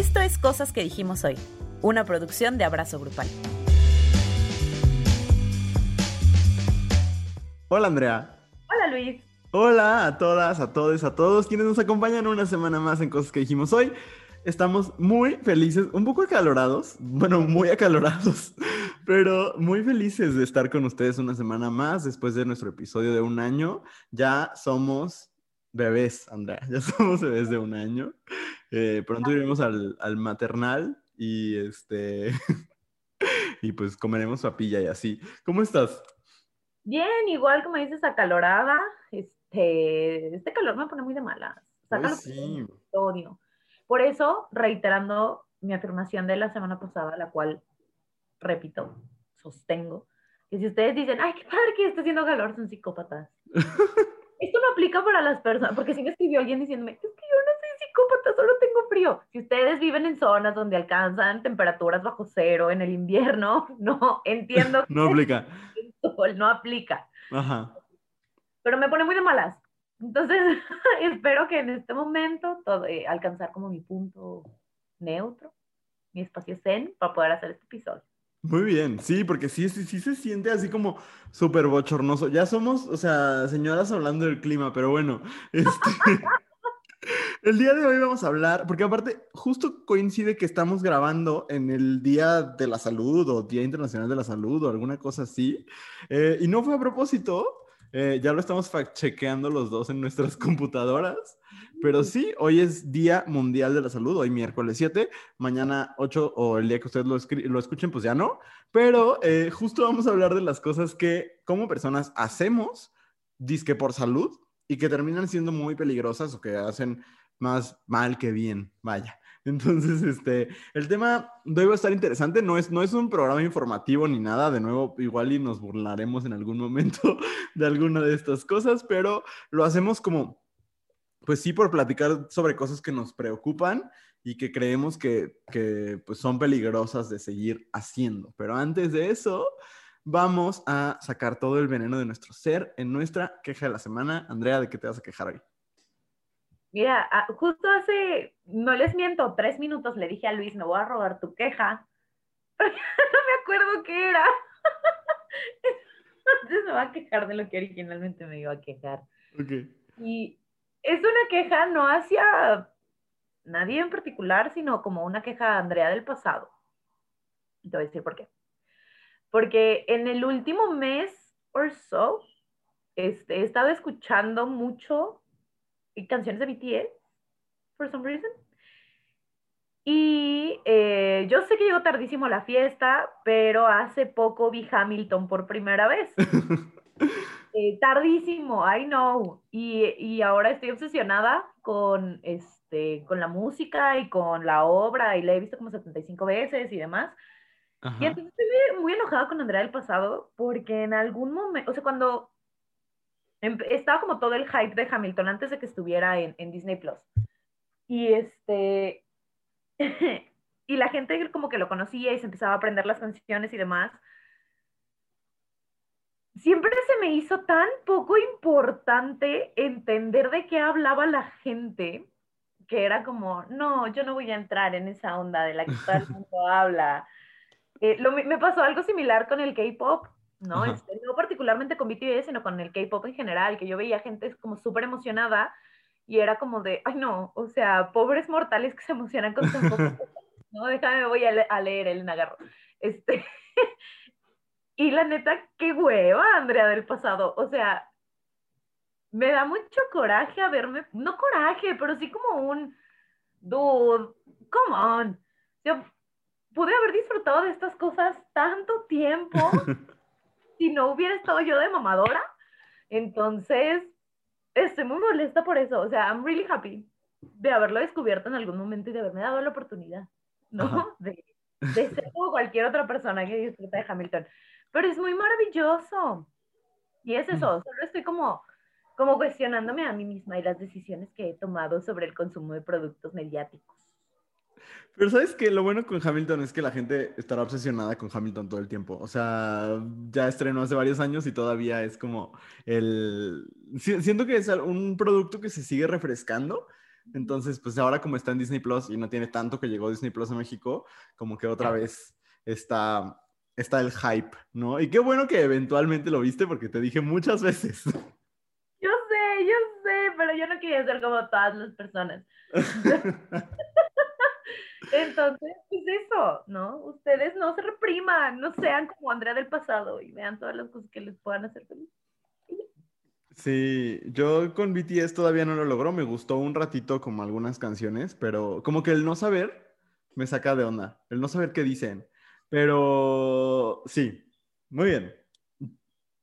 Esto es Cosas que dijimos hoy, una producción de Abrazo Grupal. Hola Andrea. Hola Luis. Hola a todas, a todos, a todos quienes nos acompañan una semana más en Cosas que dijimos hoy. Estamos muy felices, un poco acalorados, bueno, muy acalorados, pero muy felices de estar con ustedes una semana más después de nuestro episodio de un año. Ya somos bebés, Andrea, ya somos bebés de un año. Eh, pronto iremos al, al, maternal y este y pues comeremos papilla y así. ¿Cómo estás? Bien, igual como dices, acalorada. Este, este calor me pone muy de malas. Sácalo sí. odio. Por eso, reiterando mi afirmación de la semana pasada, la cual repito, sostengo, que si ustedes dicen, ay, qué padre que esté haciendo calor, son psicópatas. Esto no aplica para las personas, porque si me escribió alguien diciéndome, es que yo no psicópata, solo tengo frío. Si ustedes viven en zonas donde alcanzan temperaturas bajo cero en el invierno, no, entiendo. no aplica. no aplica. Ajá. Pero me pone muy de malas. Entonces, espero que en este momento todo, eh, alcanzar como mi punto neutro, mi espacio zen, para poder hacer este episodio. Muy bien, sí, porque sí, sí, sí se siente así como súper bochornoso. Ya somos, o sea, señoras hablando del clima, pero bueno, este, el día de hoy vamos a hablar, porque aparte justo coincide que estamos grabando en el Día de la Salud o Día Internacional de la Salud o alguna cosa así, eh, y no fue a propósito, eh, ya lo estamos chequeando los dos en nuestras computadoras, pero sí, hoy es Día Mundial de la Salud, hoy miércoles 7, mañana 8 o el día que ustedes lo, lo escuchen, pues ya no, pero eh, justo vamos a hablar de las cosas que como personas hacemos, disque por salud, y que terminan siendo muy peligrosas o que hacen más mal que bien, vaya. Entonces, este, el tema debe estar interesante, no es, no es un programa informativo ni nada, de nuevo, igual y nos burlaremos en algún momento de alguna de estas cosas, pero lo hacemos como, pues sí, por platicar sobre cosas que nos preocupan y que creemos que, que pues son peligrosas de seguir haciendo. Pero antes de eso, vamos a sacar todo el veneno de nuestro ser en nuestra queja de la semana. Andrea, ¿de qué te vas a quejar hoy? Mira, ah, justo hace, no les miento, tres minutos le dije a Luis, me voy a robar tu queja, pero no me acuerdo qué era. Entonces me va a quejar de lo que originalmente me iba a quejar. Okay. Y es una queja no hacia nadie en particular, sino como una queja a Andrea del pasado. Te voy a decir por qué. Porque en el último mes o so, este, he estado escuchando mucho canciones de BTS, for some reason. Y eh, yo sé que llegó tardísimo a la fiesta, pero hace poco vi Hamilton por primera vez. eh, tardísimo, I know. Y, y, ahora estoy obsesionada con, este, con la música y con la obra, y la he visto como 75 veces y demás. Y entonces estoy muy enojada con Andrea del pasado, porque en algún momento, o sea, cuando estaba como todo el hype de Hamilton antes de que estuviera en, en Disney Plus. Y este, y la gente como que lo conocía y se empezaba a aprender las canciones y demás. Siempre se me hizo tan poco importante entender de qué hablaba la gente, que era como, no, yo no voy a entrar en esa onda de la que todo el mundo habla. Eh, lo, me pasó algo similar con el K-pop, ¿no? Este, no particularmente con BTS, sino con el K-pop en general, que yo veía gente como súper emocionada y era como de, ay no, o sea, pobres mortales que se emocionan con tan poco. no, déjame, voy a, leer el Nagarro. Este, y la neta, qué hueva, Andrea, del pasado. O sea, me da mucho coraje a verme, no coraje, pero sí como un, dude, come on. Yo, pude haber disfrutado de estas cosas tanto tiempo si no hubiera estado yo de mamadora. Entonces, estoy muy molesta por eso. O sea, I'm really happy de haberlo descubierto en algún momento y de haberme dado la oportunidad, ¿no? De, de, ser como cualquier otra persona que disfruta de Hamilton. Pero es muy maravilloso. Y es eso, solo estoy como, como cuestionándome a mí misma y las decisiones que he tomado sobre el consumo de productos mediáticos. Pero sabes que lo bueno con Hamilton es que la gente estará obsesionada con Hamilton todo el tiempo. O sea, ya estrenó hace varios años y todavía es como el... Siento que es un producto que se sigue refrescando, Entonces, pues ahora como está en Disney Plus y no tiene tanto que llegó Disney Plus a México, como que otra vez está, está el hype, ¿no? Y qué bueno que eventualmente lo viste porque te dije muchas veces. Yo sé, yo sé, pero yo no quería ser como todas las personas. Entonces, pues eso, ¿no? Ustedes no se repriman, no sean como Andrea del pasado y vean todas las cosas que les puedan hacer feliz. Sí, yo con BTS todavía no lo logró, me gustó un ratito como algunas canciones, pero como que el no saber me saca de onda, el no saber qué dicen. Pero sí, muy bien.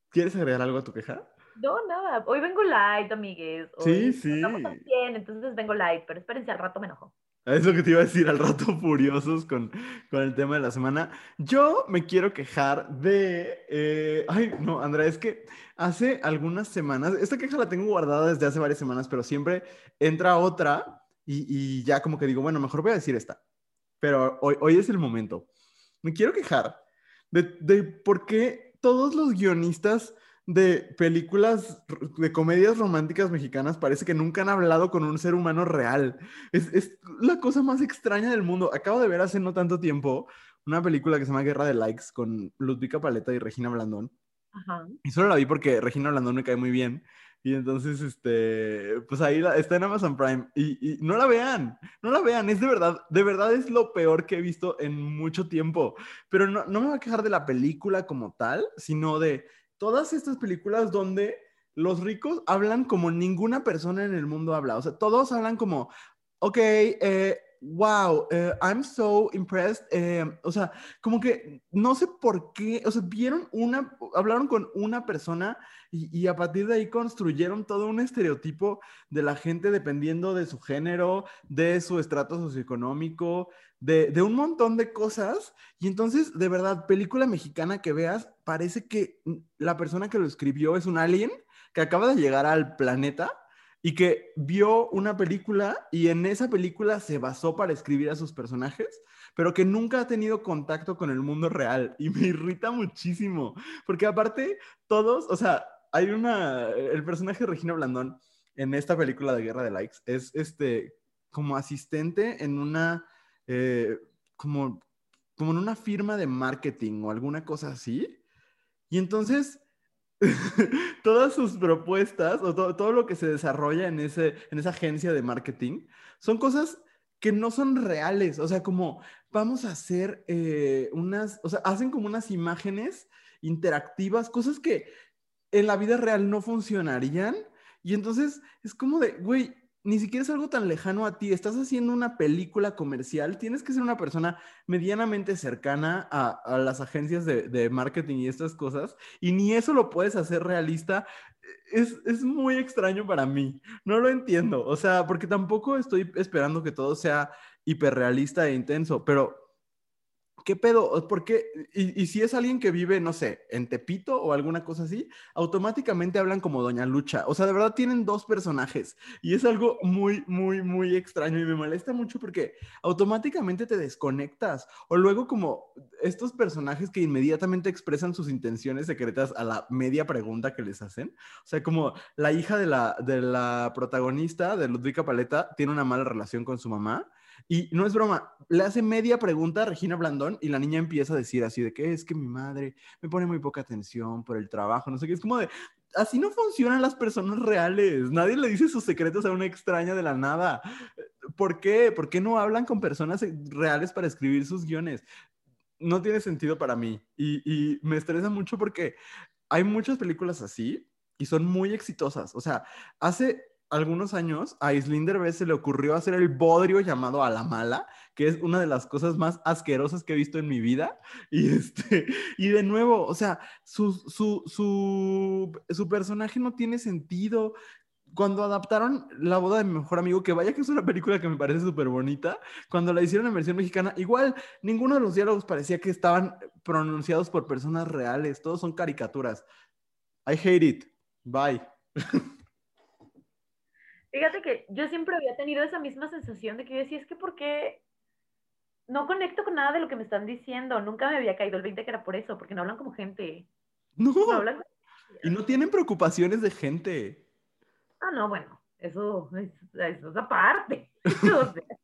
¿Quieres agregar algo a tu queja? No, nada. Hoy vengo light, amigues. sí, sí. Estamos bien, entonces vengo light, pero espérense, al rato me enojo. Es lo que te iba a decir al rato, furiosos con, con el tema de la semana. Yo me quiero quejar de... Eh, ay, no, Andrea, es que hace algunas semanas, esta queja la tengo guardada desde hace varias semanas, pero siempre entra otra y, y ya como que digo, bueno, mejor voy a decir esta. Pero hoy, hoy es el momento. Me quiero quejar de, de por qué todos los guionistas de películas de comedias románticas mexicanas parece que nunca han hablado con un ser humano real. Es, es, la cosa más extraña del mundo. Acabo de ver hace no tanto tiempo una película que se llama Guerra de Likes con Ludvika Paleta y Regina Blandón. Ajá. Y solo la vi porque Regina Blandón me cae muy bien. Y entonces, este, pues ahí la, está en Amazon Prime. Y, y, no la vean, no la vean, es de verdad, de verdad es lo peor que he visto en mucho tiempo. Pero no, no me voy a quejar de la película como tal, sino de todas estas películas donde los ricos hablan como ninguna persona en el mundo habla. O sea, todos hablan como, ok, eh, wow, uh, I'm so impressed. Eh, o sea, como que no sé por qué, o sea, vieron una, hablaron con una persona y, a partir de ahí construyeron todo un estereotipo de la gente dependiendo de su género, de su estrato socioeconómico, de un montón de cosas. Y entonces, de verdad, película mexicana que veas, parece que la persona que lo escribió es un alien que acaba de llegar al planeta y que vio una película y en esa película se basó para escribir a sus personajes, pero que nunca ha tenido contacto con el mundo real y me irrita muchísimo, porque aparte todos, o sea, hay una, el personaje de Regina Blandón en esta película de Guerra de Likes es este, como asistente en una, eh, como, como en una firma de marketing o alguna cosa así. Y entonces todas sus propuestas o to todo lo que se desarrolla en, ese, en esa agencia de marketing son cosas que no son reales. O sea, como vamos a hacer eh, unas, o sea, hacen como unas imágenes interactivas, cosas que en la vida real no funcionarían. Y entonces es como de, güey, ni siquiera es algo tan lejano a ti. Estás haciendo una película comercial, tienes que ser una persona medianamente cercana a, las agencias de, de, marketing y estas cosas, y ni eso lo puedes hacer realista. Es, es, muy extraño para mí. No lo entiendo. O sea, porque tampoco estoy esperando que todo sea hiperrealista e intenso, pero ¿qué pedo? ¿Por qué? Y, si es alguien que vive, no sé, en Tepito o alguna cosa así, automáticamente hablan como Doña Lucha. O sea, de verdad tienen dos personajes y es algo muy, muy, muy extraño y me molesta mucho porque automáticamente te desconectas. O luego como estos personajes que inmediatamente expresan sus intenciones secretas a la media pregunta que les hacen. O sea, como la hija de la, de la protagonista, de Ludwika Paleta, tiene una mala relación con su mamá y no es broma, le hace media pregunta a Regina Blandón y la niña empieza a decir así de que es que mi madre me pone muy poca atención por el trabajo, no sé qué, es como de, así no funcionan las personas reales, nadie le dice sus secretos a una extraña de la nada. ¿Por qué? ¿Por qué no hablan con personas reales para escribir sus guiones? No tiene sentido para mí y, y me estresa mucho porque hay muchas películas así y son muy exitosas. O sea, hace algunos años a Islinder B se le ocurrió hacer el bodrio llamado a la mala, que es una de las cosas más asquerosas que he visto en mi vida. Y, este, y de nuevo, o sea, su, su, su, su personaje no tiene sentido. Cuando adaptaron La boda de mi mejor amigo, que vaya que es una película que me parece súper bonita, cuando la hicieron en versión mexicana, igual ninguno de los diálogos parecía que estaban pronunciados por personas reales, todos son caricaturas. I hate it. Bye. Fíjate que yo siempre había tenido esa misma sensación de que yo decía, es que ¿por qué no conecto con nada de lo que me están diciendo? Nunca me había caído el 20 que era por eso, porque no hablan como gente. No. no hablan... Y no tienen preocupaciones de gente. Ah, no, bueno. eso, eso es aparte.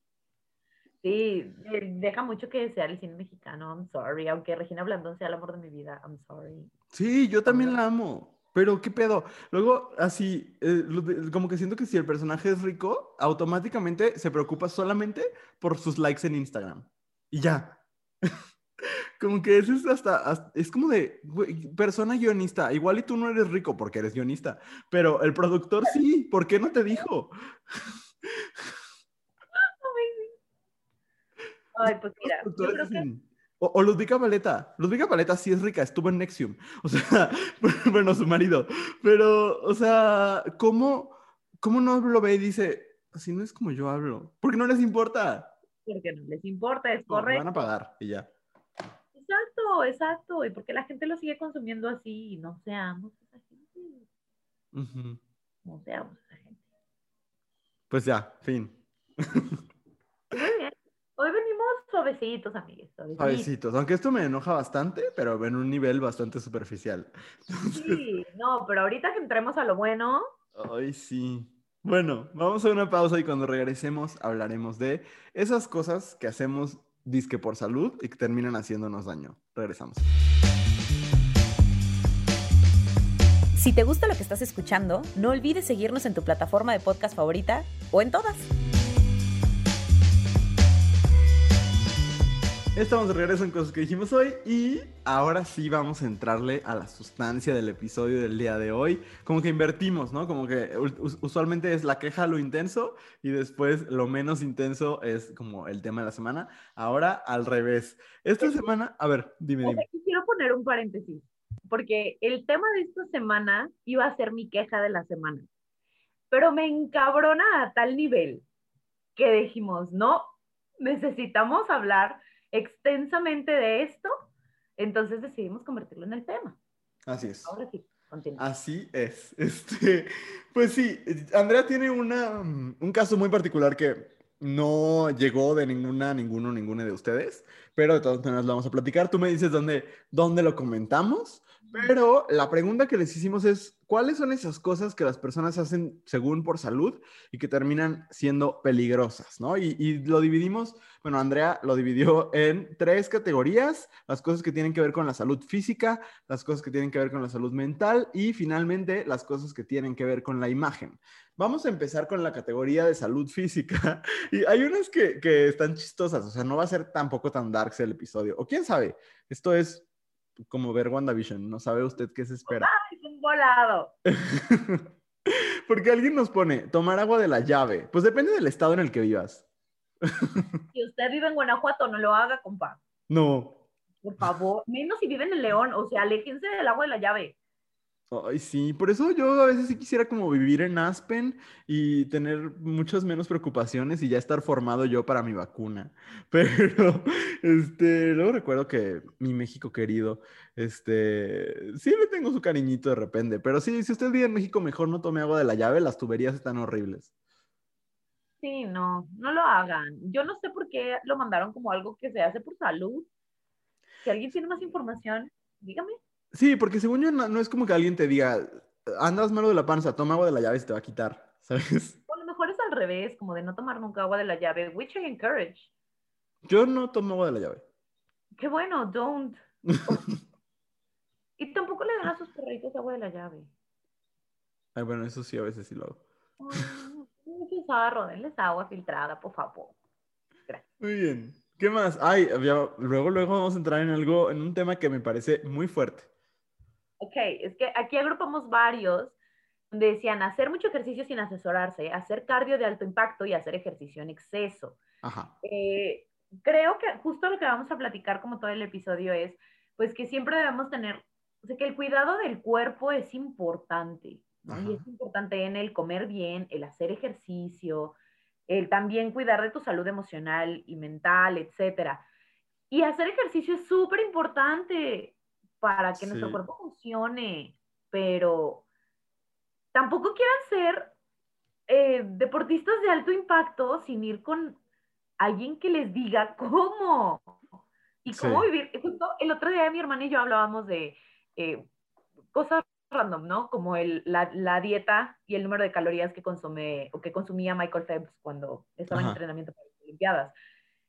sí, deja mucho que desear el cine mexicano, I'm sorry, aunque Regina Blandón sea el amor de mi vida, I'm sorry. Sí, yo también la amo. Pero, ¿qué pedo? Luego, así, eh, como que siento que si el personaje es rico, automáticamente se preocupa solamente por sus likes en Instagram. Y ya. como que eso es hasta, es como de persona guionista. Igual y tú no eres rico porque eres guionista, pero el productor sí. ¿Por qué no te dijo? Ay, pues mira, yo creo que o, o, Ludvika Paleta. Ludvika Paleta sí es rica, estuvo en Nexium. O sea, bueno, su marido. Pero, o sea, ¿cómo, ¿cómo no lo ve y dice, así no es como yo hablo? Porque no les importa. Porque no les importa, es correcto. van a pagar y ya. Exacto, exacto. Y porque la gente lo sigue consumiendo así, no seamos esa gente. No seamos esa gente. Pues ya, fin. Hoy venimos suavecitos, amigues. Suavecitos. Aunque esto me enoja bastante, pero en un nivel bastante superficial. Sí, no, pero ahorita que entremos a lo bueno. Ay, sí. Bueno, vamos a una pausa y cuando regresemos hablaremos de esas cosas que hacemos disque por salud y que terminan haciéndonos daño. Regresamos. Si te gusta lo que estás escuchando, no olvides seguirnos en tu plataforma de podcast favorita o en todas. Estamos de regreso en cosas que dijimos hoy y ahora sí vamos a entrarle a la sustancia del episodio del día de hoy. Como que invertimos, ¿no? Como que usualmente es la queja lo intenso y después lo menos intenso es como el tema de la semana. Ahora al revés. Esta semana, a ver, dime, dime. Quiero poner un paréntesis, porque el tema de esta semana iba a ser mi queja de la semana, pero me encabrona a tal nivel que dijimos, no, necesitamos hablar extensamente de esto, entonces decidimos convertirlo en el tema. Así es. Ahora sí. Así es. Este, pues sí, Andrea tiene una, un caso muy particular que no llegó de ninguna, ninguno, ninguna de ustedes, pero de todas maneras lo vamos a platicar. Tú me dices dónde, dónde lo comentamos, pero la pregunta que les hicimos es, ¿cuáles son esas cosas que las personas hacen según por salud y que terminan siendo peligrosas? ¿no? Y, y, lo dividimos, bueno, Andrea lo dividió en tres categorías, las cosas que tienen que ver con la salud física, las cosas que tienen que ver con la salud mental y finalmente las cosas que tienen que ver con la imagen. Vamos a empezar con la categoría de salud física. Y hay unas que, que están chistosas, o sea, no va a ser tampoco tan dark el episodio. O quién sabe, esto es como ver WandaVision, ¿no sabe usted qué se espera? ¡Ay, un volado! Porque alguien nos pone, tomar agua de la llave. Pues depende del estado en el que vivas. si usted vive en Guanajuato, no lo haga, compa. No. Por favor, menos si vive en León, o sea, aléjense del agua de la llave. Ay, sí, por eso yo a veces sí quisiera como vivir en Aspen y tener muchas menos preocupaciones y ya estar formado yo para mi vacuna. Pero, este, luego recuerdo que mi México querido, este, sí le tengo su cariñito de repente, pero sí, si usted vive en México, mejor no tome agua de la llave, las tuberías están horribles. Sí, no, no lo hagan. Yo no sé por qué lo mandaron como algo que se hace por salud. Si alguien tiene más información, dígame. Sí, porque según yo no, es como que alguien te diga, andas malo de la panza, toma agua de la llave y se te va a quitar, ¿sabes? O a lo mejor es al revés, como de no tomar nunca agua de la llave, which I encourage. Yo no tomo agua de la llave. Qué bueno, don't. y tampoco le dan a sus perritos agua de la llave. Ay, bueno, eso sí, a veces sí lo hago. Oh, denles agua filtrada, por favor. Gracias. Muy bien. ¿Qué más? Ay, luego, luego vamos a entrar en algo, en un tema que me parece muy fuerte. Ok, es que aquí agrupamos varios donde decían hacer mucho ejercicio sin asesorarse, hacer cardio de alto impacto y hacer ejercicio en exceso. Ajá. Eh, creo que justo lo que vamos a platicar como todo el episodio es, pues que siempre debemos tener, o sea, que el cuidado del cuerpo es importante. Y es importante en el comer bien, el hacer ejercicio, el también cuidar de tu salud emocional y mental, etcétera. Y hacer ejercicio es súper importante para que nuestro cuerpo funcione, pero tampoco quieran ser eh, deportistas de alto impacto sin ir con alguien que les diga cómo y cómo vivir. Justo el otro día mi hermana y yo hablábamos de eh, cosas random, ¿no? Como el, la, la, dieta y el número de calorías que consume o que consumía Michael Phelps cuando estaba en entrenamiento para las Olimpiadas.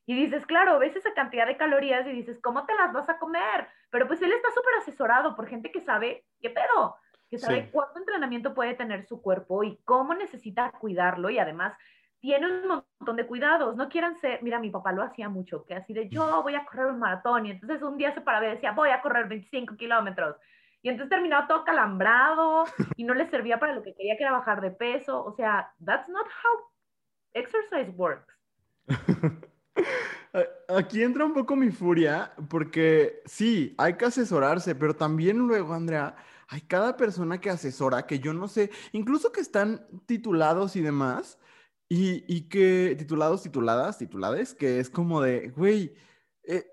Y dices, claro, ves esa cantidad de calorías y dices, ¿cómo te las vas a comer? Pero pues él está súper asesorado por gente que sabe qué pedo, que sabe cuánto entrenamiento puede tener su cuerpo y cómo necesita cuidarlo y además tiene un montón de cuidados. No quieran ser, mira, mi papá lo hacía mucho, que así de yo voy a correr un maratón y entonces un día se paraba y decía, voy a correr 25 kilómetros. Y entonces terminaba todo calambrado y no le servía para lo que quería, que era bajar de peso. O sea, that's not how exercise works. Aquí entra un poco mi furia, porque sí, hay que asesorarse, pero también luego, Andrea, hay cada persona que asesora, que yo no sé, incluso que están titulados y demás, y, y que, titulados, tituladas, titulades, que es como de, güey, eh,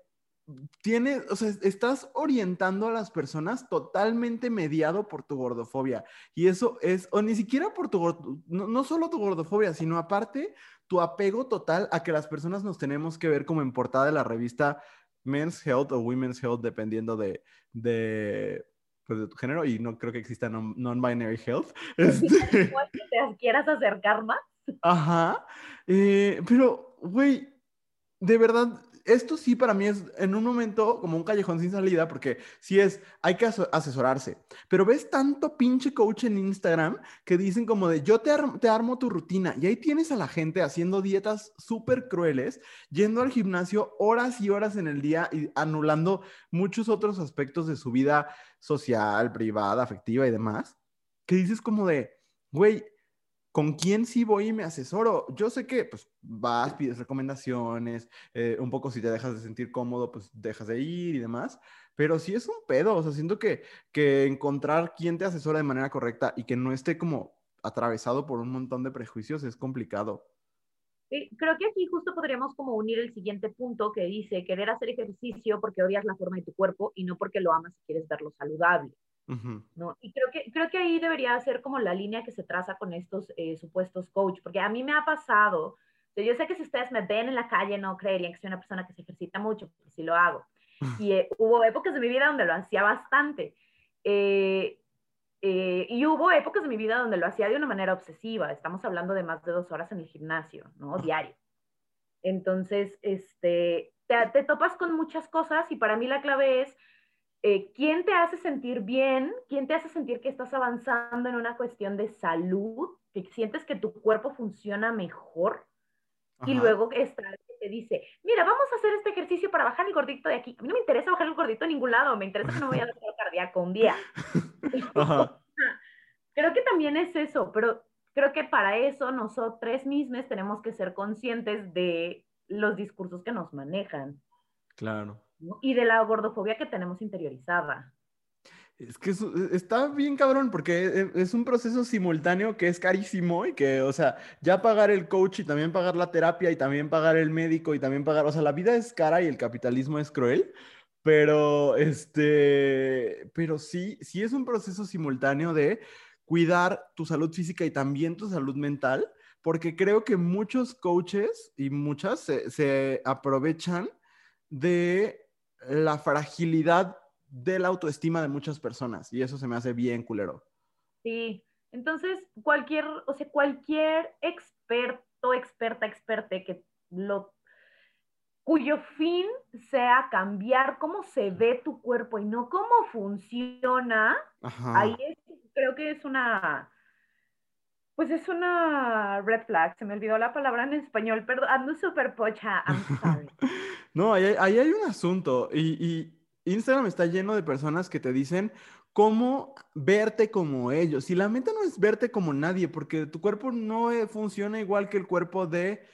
tienes, o sea, estás orientando a las personas totalmente mediado por tu gordofobia. Y eso es, o ni siquiera por tu, no, no solo tu gordofobia, sino aparte tu apego total a que las personas nos tenemos que ver como en portada de la revista Men's Health o Women's Health, dependiendo de, de, pues, de tu género, y no creo que exista non-binary health. Este... ¿Te quieras acercar más? Ajá. Eh, pero, güey, de verdad, esto sí para mí es en un momento como un callejón sin salida, porque sí es, hay que asesorarse. Pero ves tanto pinche coach en Instagram que dicen como de, yo te, te armo tu rutina. Y ahí tienes a la gente haciendo dietas súper crueles, yendo al gimnasio horas y horas en el día y anulando muchos otros aspectos de su vida social, privada, afectiva y demás. Que dices como de, güey, ¿Con quién sí voy y me asesoro? Yo sé que pues vas, pides recomendaciones, eh, un poco si te dejas de sentir cómodo, pues dejas de ir y demás, pero sí es un pedo, o sea, siento que, que encontrar quién te asesora de manera correcta y que no esté como atravesado por un montón de prejuicios es complicado. creo que aquí justo podríamos como unir el siguiente punto que dice querer hacer ejercicio porque odias la forma de tu cuerpo y no porque lo amas y quieres verlo saludable. ¿No? Y creo que, creo que ahí debería ser como la línea que se traza con estos eh, supuestos coach, porque a mí me ha pasado, yo sé que si ustedes me ven en la calle no creerían que soy una persona que se ejercita mucho, porque sí lo hago. Y eh, hubo épocas de mi vida donde lo hacía bastante. Eh, y hubo épocas de mi vida donde lo hacía de una manera obsesiva. Estamos hablando de más de dos horas en el gimnasio, ¿no? Diario. Entonces, este, te, te topas con muchas cosas y para mí la clave es eh, quién te hace sentir bien, quién te hace sentir que estás avanzando en una cuestión de salud, que sientes que tu cuerpo funciona mejor. Y luego está que te dice, mira, vamos a hacer este ejercicio para bajar el gordito de aquí. A mí no me interesa bajar el gordito a ningún lado, me interesa que no me vaya a dar cardíaco un día. creo que también es eso, pero creo que para eso nosotros mismos tenemos que ser conscientes de los discursos que nos manejan. Claro y de la gordofobia que tenemos interiorizada. Es que está bien cabrón porque e, es un proceso simultáneo que es carísimo y que, o sea, ya pagar el coach y también pagar la terapia y también pagar el médico y también pagar, o sea, la vida es cara y el capitalismo es cruel, pero este, pero sí, sí es un proceso simultáneo de cuidar tu salud física y también tu salud mental, porque creo que muchos coaches y muchas se, se aprovechan de la fragilidad de la autoestima de muchas personas y eso se me hace bien culero. Sí, entonces cualquier, o sea, cualquier experto, experta, experte que lo cuyo fin sea cambiar cómo se ve tu cuerpo y no cómo funciona, ahí creo que es una, pues es una red flag, se me olvidó la palabra en español, perdón, ando súper pocha, I'm sorry. No, ahí, hay un asunto y, Instagram está lleno de personas que te dicen cómo verte como ellos. Y la meta no es verte como nadie, porque tu cuerpo no eh, funciona igual que el cuerpo de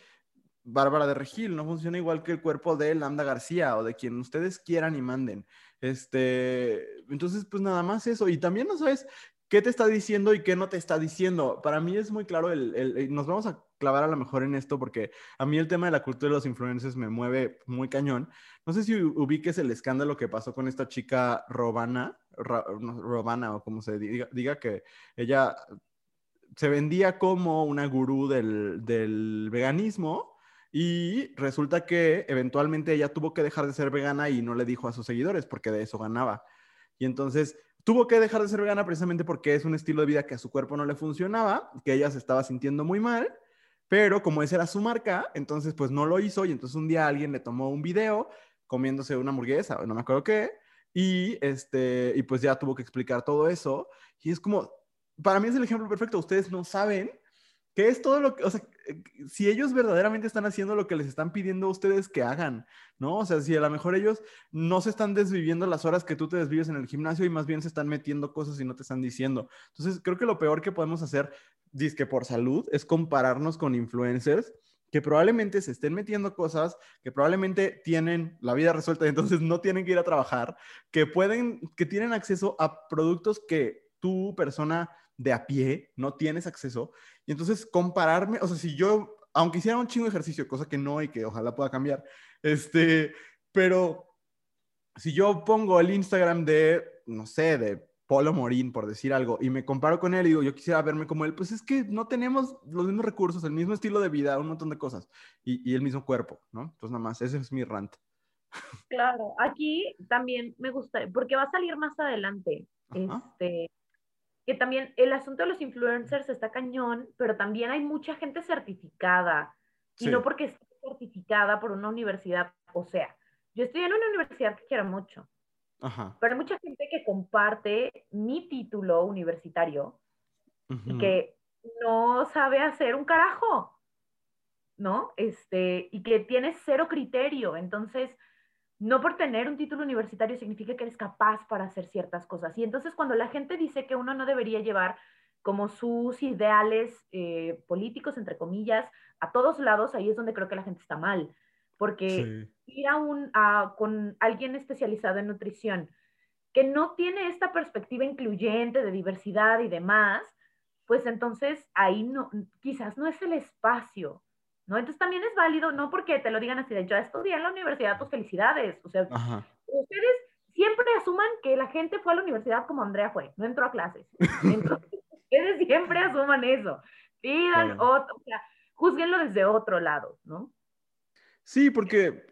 Bárbara de Regil, no funciona igual que el cuerpo de Lambda García o de quien ustedes quieran y manden. Este, entonces, pues nada más eso. Y también no sabes qué te está diciendo y qué no te está diciendo. Para mí es muy claro, el, nos vamos a clavar a lo mejor en esto porque a mí el tema de la cultura de los influencers me mueve muy cañón. No sé si ubiques el escándalo que pasó con esta chica Robana, Robana o como se diga, que ella se vendía como una gurú del, del veganismo. Y resulta que eventualmente ella tuvo que dejar de ser vegana y no le dijo a sus seguidores porque de eso ganaba. Y entonces tuvo que dejar de ser vegana precisamente porque es un estilo de vida que a su cuerpo no le funcionaba, que ella se estaba sintiendo muy mal, pero como esa era su marca, entonces pues no lo hizo y entonces un día alguien le tomó un video comiéndose una hamburguesa, no me acuerdo qué, y, este, y pues ya tuvo que explicar todo eso. Y es como, para mí es el ejemplo perfecto, ustedes no saben qué es todo lo que, si ellos verdaderamente están haciendo lo que les están pidiendo a ustedes que hagan, ¿no? O sea, si a lo mejor ellos no se están desviviendo las horas que tú te desvives en el gimnasio y más bien se están metiendo cosas y no te están diciendo. Entonces, creo que lo peor que podemos hacer, que por salud, es compararnos con influencers que probablemente se estén metiendo cosas, que probablemente tienen la vida resuelta y entonces no tienen que ir a trabajar, que pueden, que tienen acceso a productos que tú, persona de a pie, no tienes acceso. Y entonces compararme, o sea, si yo, aunque hiciera un chingo de ejercicio, cosa que no y que ojalá pueda cambiar, este, pero si yo pongo el Instagram de, no sé, de Polo Morín, por decir algo, y me comparo con él y digo, yo quisiera verme como él, pues es que no tenemos los mismos recursos, el mismo estilo de vida, un montón de cosas, y, el mismo cuerpo, ¿no? Entonces nada más, ese es mi rant. Claro, aquí también me gusta, porque va a salir más adelante, este, que también el asunto de los influencers está cañón, pero también hay mucha gente certificada, y no porque esté certificada por una universidad, o sea, yo estoy en una universidad que quiero mucho, pero hay mucha gente que comparte mi título universitario y que no sabe hacer un carajo, ¿no? Este, y que tiene cero criterio. Entonces, no por tener un título universitario significa que eres capaz para hacer ciertas cosas. Y entonces cuando la gente dice que uno no debería llevar como sus ideales eh, políticos, entre comillas, a todos lados, ahí es donde creo que la gente está mal porque ir a un, con alguien especializado en nutrición que no tiene esta perspectiva incluyente de diversidad y demás, pues entonces ahí no, quizás no es el espacio, ¿no? Entonces también es válido, no porque te lo digan así de yo estudié en la universidad, pues felicidades, o sea, ustedes siempre asuman que la gente fue a la universidad como Andrea fue, no entró a clases. ustedes siempre asuman eso. Pidan otro, o sea, juzguenlo desde otro lado, ¿no? Sí, porque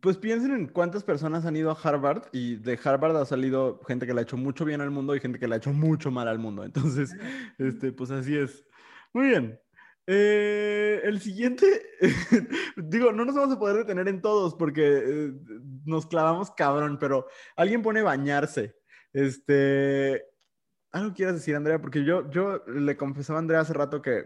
pues piensen en cuántas personas han ido a Harvard y de Harvard ha salido gente que le ha hecho mucho bien al mundo y gente que le ha hecho mucho mal al mundo. Entonces, este, pues así es. Muy bien. Eh, el siguiente, digo, no nos vamos a poder detener en todos porque eh, nos clavamos cabrón, pero alguien pone bañarse. Este, algo quieras decir, Andrea, porque yo, yo le confesaba a Andrea hace rato que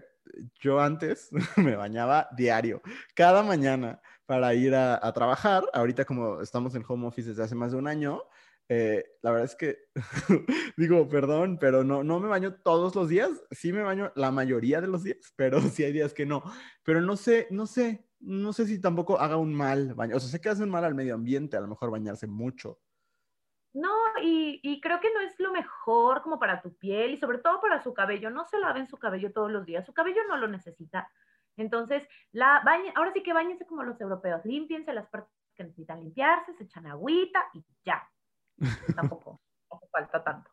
yo antes me bañaba diario, cada mañana para ir a, trabajar. Ahorita como estamos en home office desde hace más de un año, eh, la verdad es que digo, perdón, pero no, no me baño todos los días. Sí me baño la mayoría de los días, pero sí hay días que no. Pero no sé, no sé, no sé si tampoco haga un mal baño. O sea, sé que hace un mal al medio ambiente, a lo mejor bañarse mucho. No, y, y, creo que no es lo mejor como para tu piel y sobre todo para su cabello. No se laven su cabello todos los días. Su cabello no lo necesita. Entonces, la ahora sí que bañense como los europeos, límpiense las partes que necesitan limpiarse, se echan agüita y ya. Tampoco, hace falta tanto.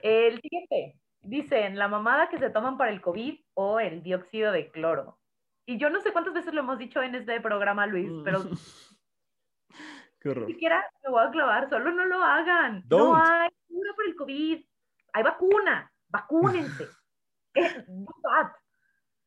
El siguiente, dicen la mamada que se toman para el COVID o el dióxido de cloro. Y yo no sé cuántas veces lo hemos dicho en este programa, Luis, pero ni siquiera me voy a clavar, solo no lo hagan. No hay cura por el COVID. Hay vacuna, vacúnense. Es bad.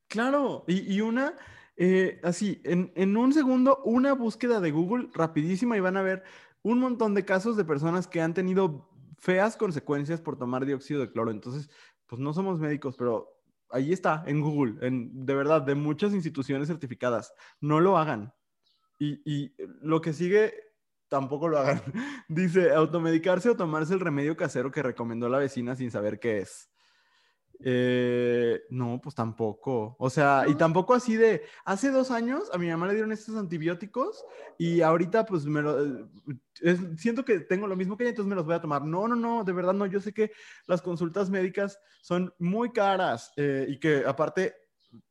Claro, y, una, eh, así, en, un segundo, una búsqueda de Google rapidísima y van a ver un montón de casos de personas que han tenido feas consecuencias por tomar dióxido de cloro. Entonces, pues no somos médicos, pero ahí está, en Google, en, de verdad, de muchas instituciones certificadas. No lo hagan. Y, y lo que sigue, tampoco lo hagan. Dice, automedicarse o tomarse el remedio casero que recomendó la vecina sin saber qué es. Eh, no, pues tampoco. O sea, y tampoco así de, hace dos años a mi mamá le dieron estos antibióticos y ahorita pues me lo, eh, siento que tengo lo mismo que ella, entonces me los voy a tomar. No, no, no, de verdad no, yo sé que las consultas médicas son muy caras eh, y que aparte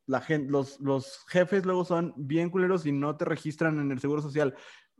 la gente, los, los jefes luego son bien culeros y no te registran en el Seguro Social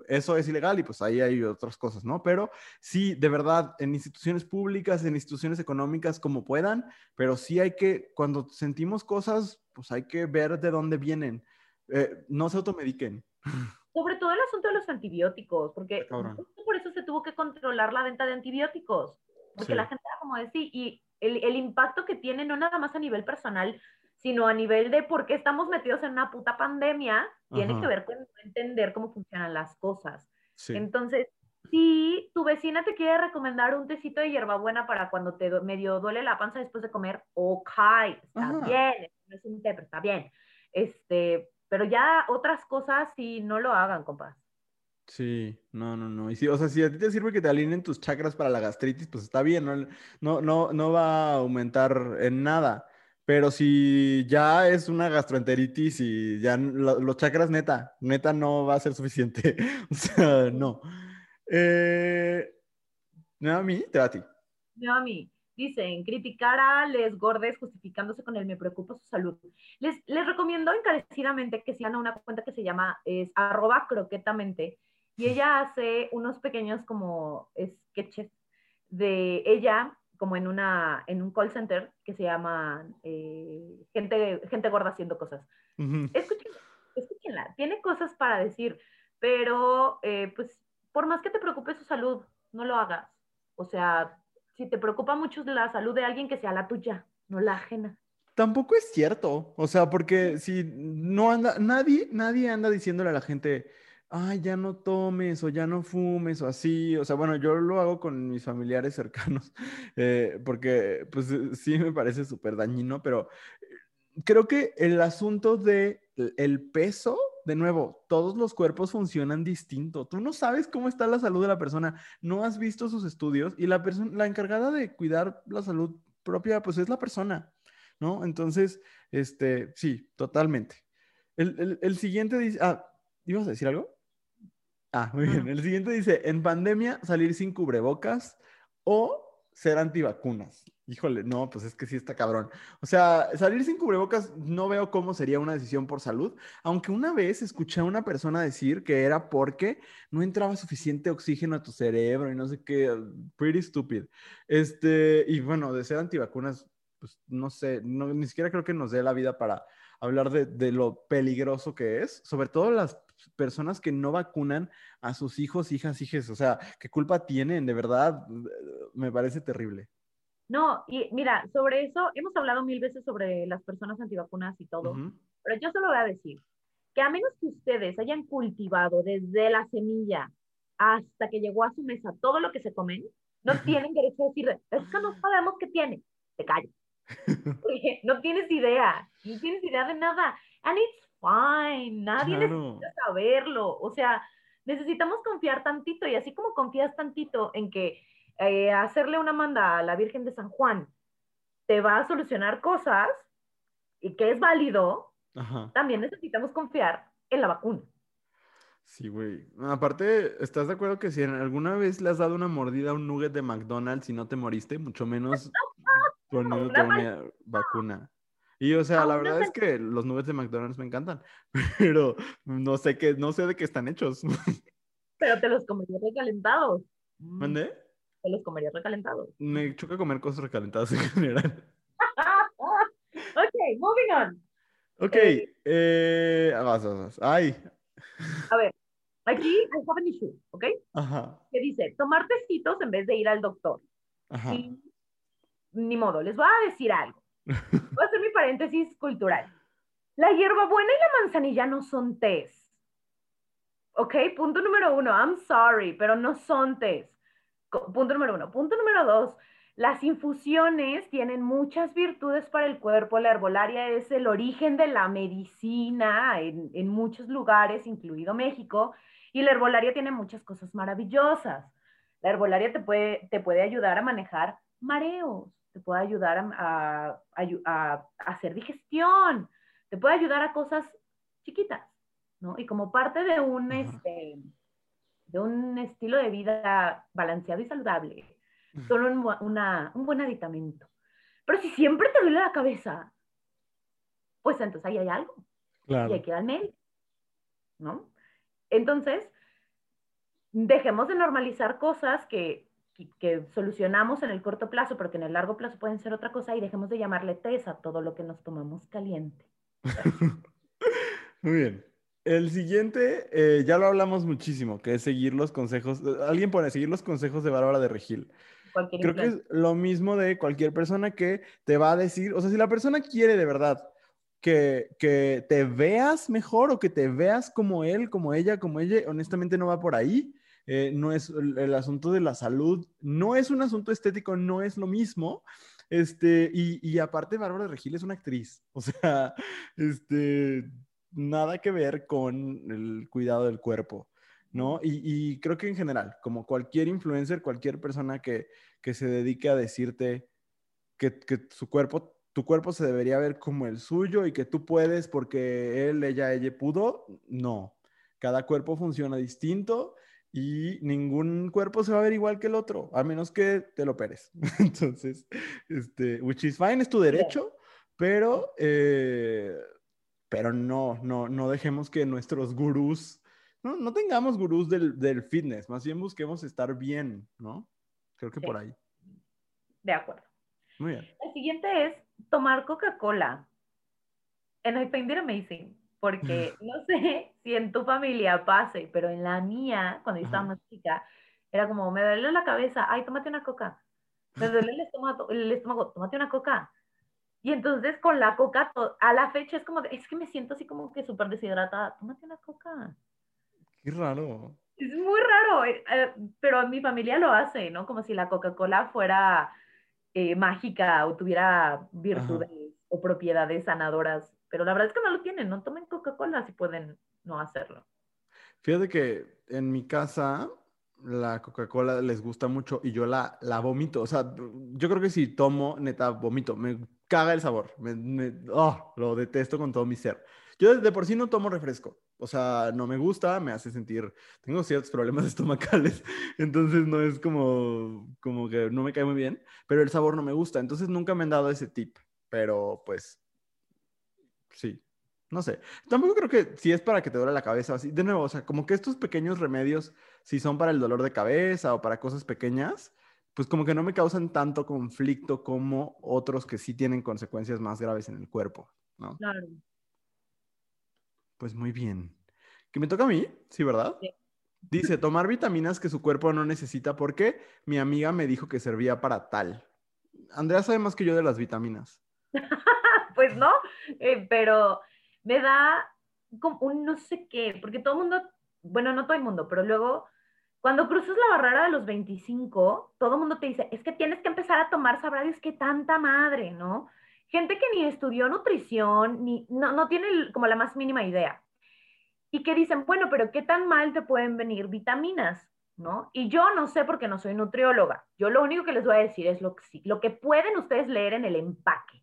eso es ilegal y pues ahí hay otras cosas, ¿no? Pero sí, de verdad, en instituciones públicas, en instituciones económicas, como puedan, pero sí hay que, cuando sentimos cosas, pues hay que ver de dónde vienen. Eh, no se automediquen. Sobre todo el asunto de los antibióticos, porque por eso se tuvo que controlar la venta de antibióticos, porque Sí. la gente era como de sí, y el, el impacto que tiene no nada más a nivel personal, sino a nivel de por qué estamos metidos en una puta pandemia, tiene Ajá. que ver con entender cómo funcionan las cosas. Sí. Entonces, si tu vecina te quiere recomendar un tecito de hierbabuena para cuando te medio duele la panza después de comer, ok, está Ajá. bien, no es un té, pero está bien. Este, pero ya otras cosas sí no lo hagan, compas. Sí, no, no, no. Y sí, o sea, si a ti te sirve que te alineen tus chakras para la gastritis, pues está bien, no, no, no, no va a aumentar en nada. Pero si ya es una gastroenteritis y ya los chakras neta, neta no va a ser suficiente. O sea, no. Eh, ¿me va a mí? Te va a ti. No, a mí. Dicen, criticar a Les Gordes justificándose con el me preocupa su salud. Les, les recomiendo encarecidamente que sigan a una cuenta que se llama es arroba croquetamente y ella hace unos pequeños como sketches de ella como en, una, en un call center que se llama eh, gente, gente gorda haciendo cosas. Ujú. Escúchenla, escúchenla, tiene cosas para decir, pero eh, pues por más que te preocupe su salud, no lo hagas. O sea, si te preocupa mucho la salud de alguien, que sea la tuya, no la ajena. Tampoco es cierto, o sea, porque si no anda, nadie, nadie anda diciéndole a la gente, ay, ya no tomes o ya no fumes o así, o sea, bueno, yo lo hago con mis familiares cercanos, eh, porque pues eh, sí me parece súper dañino, pero eh, creo que el asunto de el- peso, de nuevo, todos los cuerpos funcionan distinto, tú no sabes cómo está la salud de la persona, no has visto sus estudios y la persona, la encargada de cuidar la salud propia, pues es la persona. ¿no? Entonces, este, sí, totalmente. El, el- el siguiente dice, ah, ¿ibas a decir algo? Ah, muy bien. El siguiente dice, en pandemia salir sin cubrebocas o ser antivacunas. Híjole, no, pues es que sí está cabrón. O sea, salir sin cubrebocas no veo cómo sería una decisión por salud, aunque una vez escuché a una persona decir que era porque no entraba suficiente oxígeno a tu cerebro y no sé qué, pretty stupid. Este, y bueno, de ser antivacunas, pues no sé, no, ni siquiera creo que nos dé la vida para hablar de, de lo peligroso que es, sobre todo las personas que no vacunan a sus hijos, hijas, hijes, o sea, ¿qué culpa tienen? De verdad, me parece terrible. No, y mira, sobre eso hemos hablado mil veces sobre las personas antivacunas y todo, pero yo solo voy a decir que a menos que ustedes hayan cultivado desde la semilla hasta que llegó a su mesa todo lo que se comen, no tienen derecho a decir, es que no sabemos qué tiene. Te. Porque no tienes idea, no tienes idea de nada. And it's fine, nadie Claro. necesita saberlo. O sea, necesitamos confiar tantito y así como confías tantito en que eh, hacerle una manda a la Virgen de San Juan te va a solucionar cosas y que es válido, Ajá. también necesitamos confiar en la vacuna. Sí, güey. Aparte, ¿estás de acuerdo que si en alguna vez le has dado una mordida a un nugget de McDonald's y no te moriste, mucho menos una una vacuna? Y o sea, A la verdad es que los nuggets de McDonald's me encantan, pero no sé qué, no sé de qué están hechos. Pero te los comerías recalentados. Mm, ¿Mandé? Te los comerías recalentados. Me choca comer cosas recalentadas en general. ok, moving on. Ok, Eh, eh, vas, vas, vas. Ay, A ver, aquí I have an issue, ¿ok? ajá, Que dice, tomar tecitos en vez de ir al doctor. ajá. Y ni modo, les voy a decir algo. Voy a hacer mi paréntesis cultural. La hierbabuena y la manzanilla no son tés. ¿Ok? Punto número uno. I'm sorry, pero no son tés. Punto número uno. Punto número dos. Las infusiones tienen muchas virtudes para el cuerpo. La herbolaria es el origen de la medicina en, en muchos lugares, incluido México. Y la herbolaria tiene muchas cosas maravillosas. La herbolaria te puede, te puede ayudar a manejar mareos, te puede ayudar a, hacer digestión, te puede ayudar a cosas chiquitas, ¿no? Y como parte de un, este, de un estilo de vida balanceado y saludable, son un, una- un buen aditamento. Pero si siempre te duele la cabeza, pues entonces ahí hay algo y Claro. hay que ir al médico, ¿no? Entonces, dejemos de normalizar cosas que, que, que solucionamos en el corto plazo, pero que en el largo plazo pueden ser otra cosa, y dejemos de llamarle tés a todo lo que nos tomamos caliente. Muy bien. El siguiente, eh, ya lo hablamos muchísimo, que es seguir los consejos. eh, Alguien pone seguir los consejos de Bárbara de Regil. cualquier Creo que es lo mismo de cualquier persona que te va a decir, o sea, si la persona quiere de verdad que, que te veas mejor o que te veas como él, como ella, como ella, honestamente no va por ahí. Eh, no es el, asunto de la salud, no es un asunto estético, no es lo mismo. Este, y, y aparte, Bárbara Regil es una actriz, o sea, este, nada que ver con el cuidado del cuerpo. ¿no? Y, y, creo que en general, como cualquier influencer, cualquier persona que, que se dedique a decirte que, que, su cuerpo, tu cuerpo se debería ver como el suyo y que tú puedes porque él, ella, ella pudo, no. Cada cuerpo funciona distinto y ningún cuerpo se va a ver igual que el otro, a menos que te lo operes. Entonces, este, which is fine, es tu derecho, pero, eh, pero no, no, no dejemos que nuestros gurús no, no tengamos gurús del, del, fitness, más bien busquemos estar bien, ¿no? Creo que sí. por ahí. De acuerdo. Muy bien. El siguiente es tomar Coca-Cola. And I find it amazing, porque no sé si en tu familia pase, pero en la mía, cuando yo estaba más chica, era como, me duele la cabeza, ay, tómate una coca. Me duele el estómago, el estómago tómate una coca. Y entonces con la coca, a la fecha es como, es que me siento así como que súper deshidratada, tómate una coca. Qué raro. Es muy raro, eh, eh, pero mi familia lo hace, ¿no? Como si la Coca-Cola fuera eh, mágica o tuviera virtudes Ajá. o propiedades sanadoras. Pero la verdad es que no lo tienen, no tomen Coca-Cola si pueden no hacerlo. Fíjate que en mi casa la Coca-Cola les gusta mucho y yo la, la vomito. O sea, yo creo que si tomo, neta, vomito. Me caga el sabor. Me, me, oh, lo detesto con todo mi ser. Yo de por sí no tomo refresco. O sea, no me gusta, me hace sentir, tengo ciertos problemas estomacales, entonces no es como, como que no me cae muy bien, pero el sabor no me gusta, entonces nunca me han dado ese tip, pero pues, sí, no sé. Tampoco creo que si es para que te duele la cabeza, así, de nuevo, o sea, como que estos pequeños remedios, si son para el dolor de cabeza o para cosas pequeñas, pues como que no me causan tanto conflicto como otros que sí tienen consecuencias más graves en el cuerpo, ¿no? Claro. Pues muy bien. ¿Que me toca a mí? Sí, ¿verdad? Sí. Dice, tomar vitaminas que su cuerpo no necesita porque mi amiga me dijo que servía para tal. Andrea sabe más que yo de las vitaminas. pues no, eh, pero me da como un no sé qué, porque todo el mundo, bueno, no todo el mundo, pero luego cuando cruzas la barrera de los 25, todo el mundo te dice, es que tienes que empezar a tomar, sabrá qué tanta madre, ¿no? gente que ni estudió nutrición, ni, no, no tiene como la más mínima idea. Y que dicen, bueno, pero ¿qué tan mal te pueden venir vitaminas? ¿No? Y yo no sé porque no soy nutrióloga. Yo lo único que les voy a decir es lo que, lo que pueden ustedes leer en el empaque.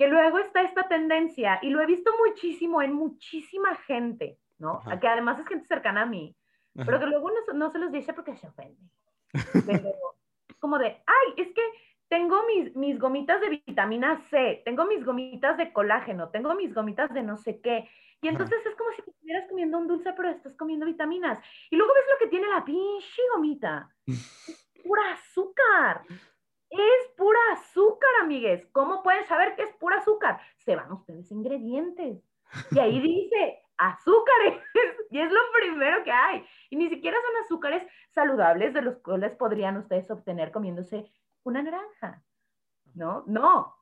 Que luego está esta tendencia, y lo he visto muchísimo en muchísima gente, ¿no? Ajá. Que además es gente cercana a mí, Ajá. pero que luego no, no, se los dice porque se ofenden. Pero como de, ay, es que tengo mis, mis, gomitas de vitamina C, tengo mis gomitas de colágeno, tengo mis gomitas de no sé qué. Y entonces Ajá. es como si estuvieras comiendo un dulce, pero estás comiendo vitaminas. Y luego ves lo que tiene la pinche gomita. Pura azúcar. Es pura azúcar, amigues. ¿Cómo pueden saber que es pura azúcar? Se van ustedes ingredientes. Y ahí dice azúcares. Y es lo primero que hay. Y ni siquiera son azúcares saludables de los cuales podrían ustedes obtener comiéndose una naranja, ¿no? No,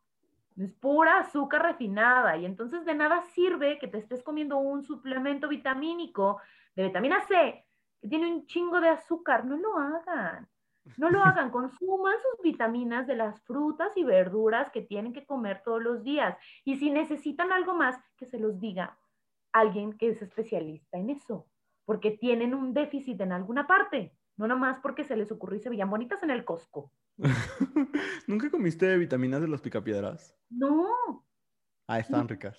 es pura azúcar refinada y entonces de nada sirve que te estés comiendo un suplemento vitamínico de vitamina C que tiene un chingo de azúcar, no lo hagan. No lo hagan, consuman sus vitaminas de las frutas y verduras que tienen que comer todos los días. Y si necesitan algo más, que se los diga alguien que es especialista en eso, porque tienen un déficit en alguna parte, no nomás porque se les ocurrió y se veían bonitas en el Costco. ¿Nunca comiste vitaminas de los picapiedras? No. Ah, están ricas.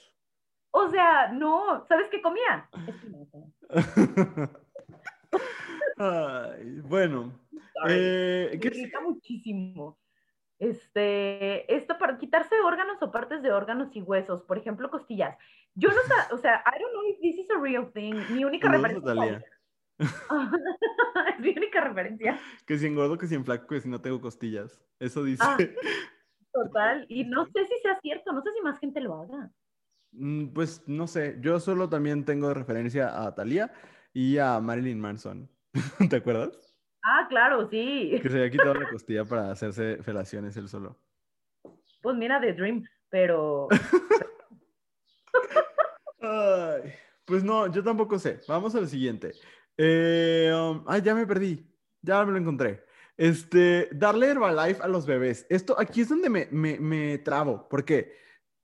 O sea, no. ¿Sabes qué comía? Ay, bueno. Eh, irrita muchísimo. Este, esto para quitarse órganos o partes de órganos y huesos, por ejemplo, costillas. Yo no sé, o sea, I don't know if this is a real thing. Mi única referencia. es mi única referencia. Que si engordo, que si enflaco, que si no tengo costillas. Eso dice. Ah, total. Y no sé si sea cierto, no sé si más gente lo haga. Pues no sé, yo solo también tengo de referencia a Thalía y a Marilyn Manson. ¿Te acuerdas? Ah, claro, sí. Que se había quitado la costilla para hacerse felaciones él solo. Pues mira, The Dream, pero... Ay, pues no, yo tampoco sé. Vamos al siguiente. Eh, um, ay, ya me perdí. Ya me lo encontré. Este, darle Herbalife a los bebés. Esto aquí es donde me, me, me trabo, porque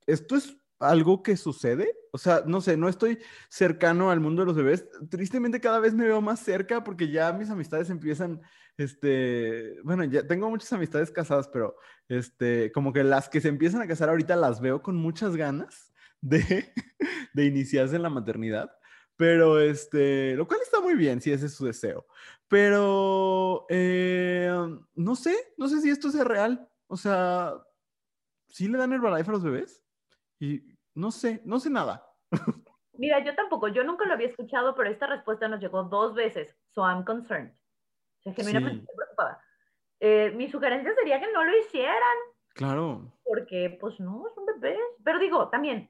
esto es algo que sucede. O sea, no sé, no estoy cercano al mundo de los bebés. Tristemente cada vez me veo más cerca porque ya mis amistades empiezan, este, bueno, ya tengo muchas amistades casadas, pero este, como que las que se empiezan a casar ahorita las veo con muchas ganas de, de iniciarse en la maternidad. Pero este, lo cual está muy bien si ese es su deseo. Pero eh, no sé, no sé si esto es real. O sea, ¿sí le dan Herbalife a los bebés? Y no sé, no sé nada. Mira, yo tampoco, yo nunca lo había escuchado, pero esta respuesta nos llegó dos veces. So I'm concerned. O sea, genuinamente Sí. preocupada. Eh, mi sugerencia sería que no lo hicieran, Claro. porque pues no, son bebés. Pero digo, también,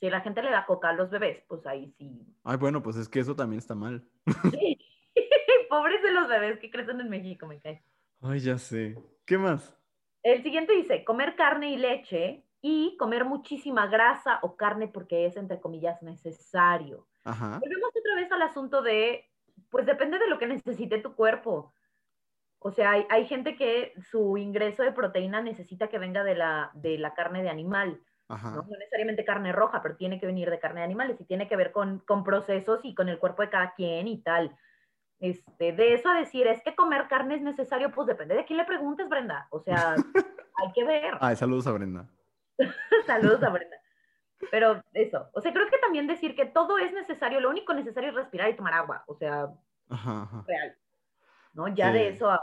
si la gente le da coca a los bebés, pues ahí sí. Ay, bueno, pues es que eso también está mal. Sí. Pobres de los bebés que crecen en México, me cae. Ay, ya sé. ¿Qué más? El siguiente dice, comer carne y leche y comer muchísima grasa o carne porque es, entre comillas, necesario. Ajá. Volvemos otra vez al asunto de, pues depende de lo que necesite tu cuerpo. O sea, hay, hay gente que su ingreso de proteína necesita que venga de la, de la carne de animal, Ajá. ¿no? No necesariamente carne roja, pero tiene que venir de carne de animales y tiene que ver con, con procesos y con el cuerpo de cada quien y tal. Este, de eso a decir, es que comer carne es necesario, pues depende de quién le preguntes, Brenda. O sea, hay que ver. Ay, saludos a Brenda. Saludos a Brenda. Pero eso, o sea, creo que también decir que todo es necesario, lo único necesario es respirar y tomar agua, o sea, Ajá, ajá. real. ¿No? Ya Sí. de eso a,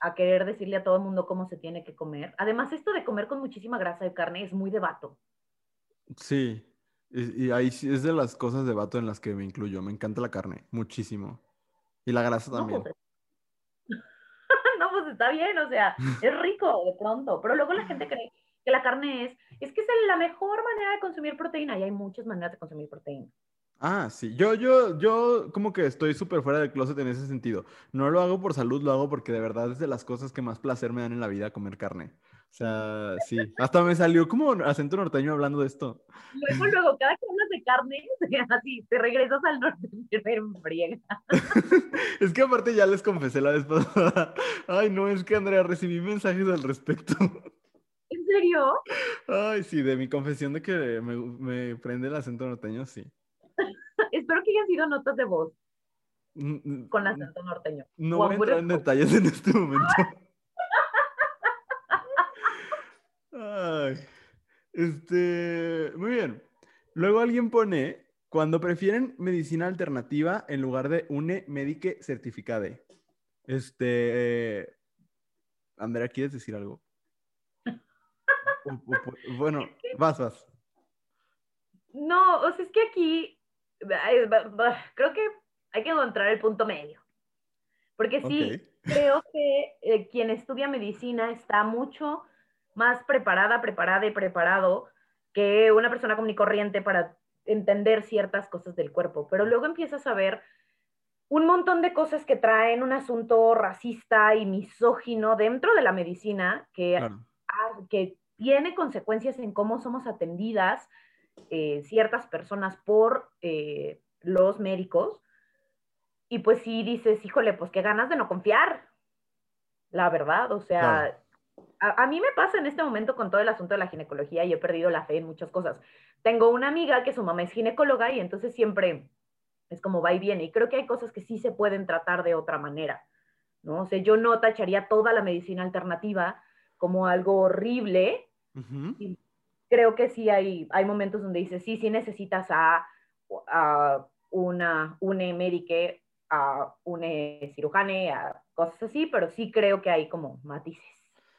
a querer decirle a todo el mundo cómo se tiene que comer. Además, esto de comer con muchísima grasa de carne es muy de vato. Sí. Y, y ahí es de las cosas de vato en las que me incluyo. Me encanta la carne, muchísimo. Y la grasa No, también. pues, no, pues está bien, o sea, es rico de pronto, pero luego la gente cree que la carne es, es que es la mejor manera de consumir proteína y hay muchas maneras de consumir proteína. Ah, sí. Yo, yo, yo como que estoy súper fuera del closet en ese sentido. No lo hago por salud, lo hago porque de verdad es de las cosas que más placer me dan en la vida comer carne. O sea, sí. Hasta me salió como acento norteño hablando de esto. Luego, luego, cada que hablas de carne, así, te regresas al norte enfriega. Es que aparte ya les confesé la vez pasada. Ay, no, es que Andrea, recibí mensajes al respecto. ¿En serio? Ay, sí, de mi confesión de que me, me prende el acento norteño, sí. Espero que hayan sido notas de voz Mm, mm, con acento norteño. No voy a entrar en detalles en este momento. Ay, este, muy bien. Luego alguien pone, cuando prefieren medicina alternativa en lugar de une medique certificade. Este, Andrea, ¿quieres decir algo? Bueno, vas, vas. No, o sea, es que aquí creo que hay que encontrar el punto medio. Porque sí, creo que eh, quien estudia medicina está mucho más preparada, preparada y preparado que una persona común y corriente para entender ciertas cosas del cuerpo. Pero luego empiezas a ver un montón de cosas que traen un asunto racista y misógino dentro de la medicina que Claro. que tiene consecuencias en cómo somos atendidas eh, ciertas personas por eh, los médicos. Y pues sí dices, híjole, pues qué ganas de no confiar, la verdad. O sea, a mí me pasa en este momento con todo el asunto de la ginecología y he perdido la fe en muchas cosas. Tengo una amiga que su mamá es ginecóloga y entonces siempre es como va y viene. Y creo que hay cosas que sí se pueden tratar de otra manera. ¿no? O sea, yo no tacharía toda la medicina alternativa como algo horrible. Creo que sí hay, hay momentos donde dices, sí, sí necesitas a, a una, médique, a une cirujane, a cosas así, pero sí creo que hay como matices.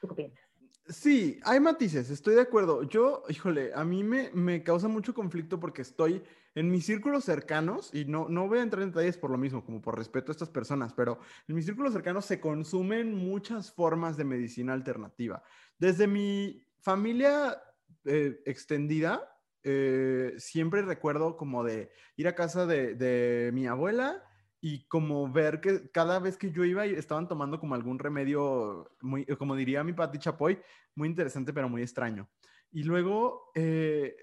¿Tú qué piensas? Sí, hay matices, estoy de acuerdo. Yo, híjole, a mí me, me causa mucho conflicto porque estoy en mis círculos cercanos, y no, no voy a entrar en detalles por lo mismo, como por respeto a estas personas, pero en mis círculos cercanos se consumen muchas formas de medicina alternativa. Desde mi familia eh, extendida, eh, siempre recuerdo como de ir a casa de, de mi abuela y como ver que cada vez que yo iba estaban tomando como algún remedio, muy, como diría mi Pati Chapoy, muy interesante pero muy extraño. Y luego eh,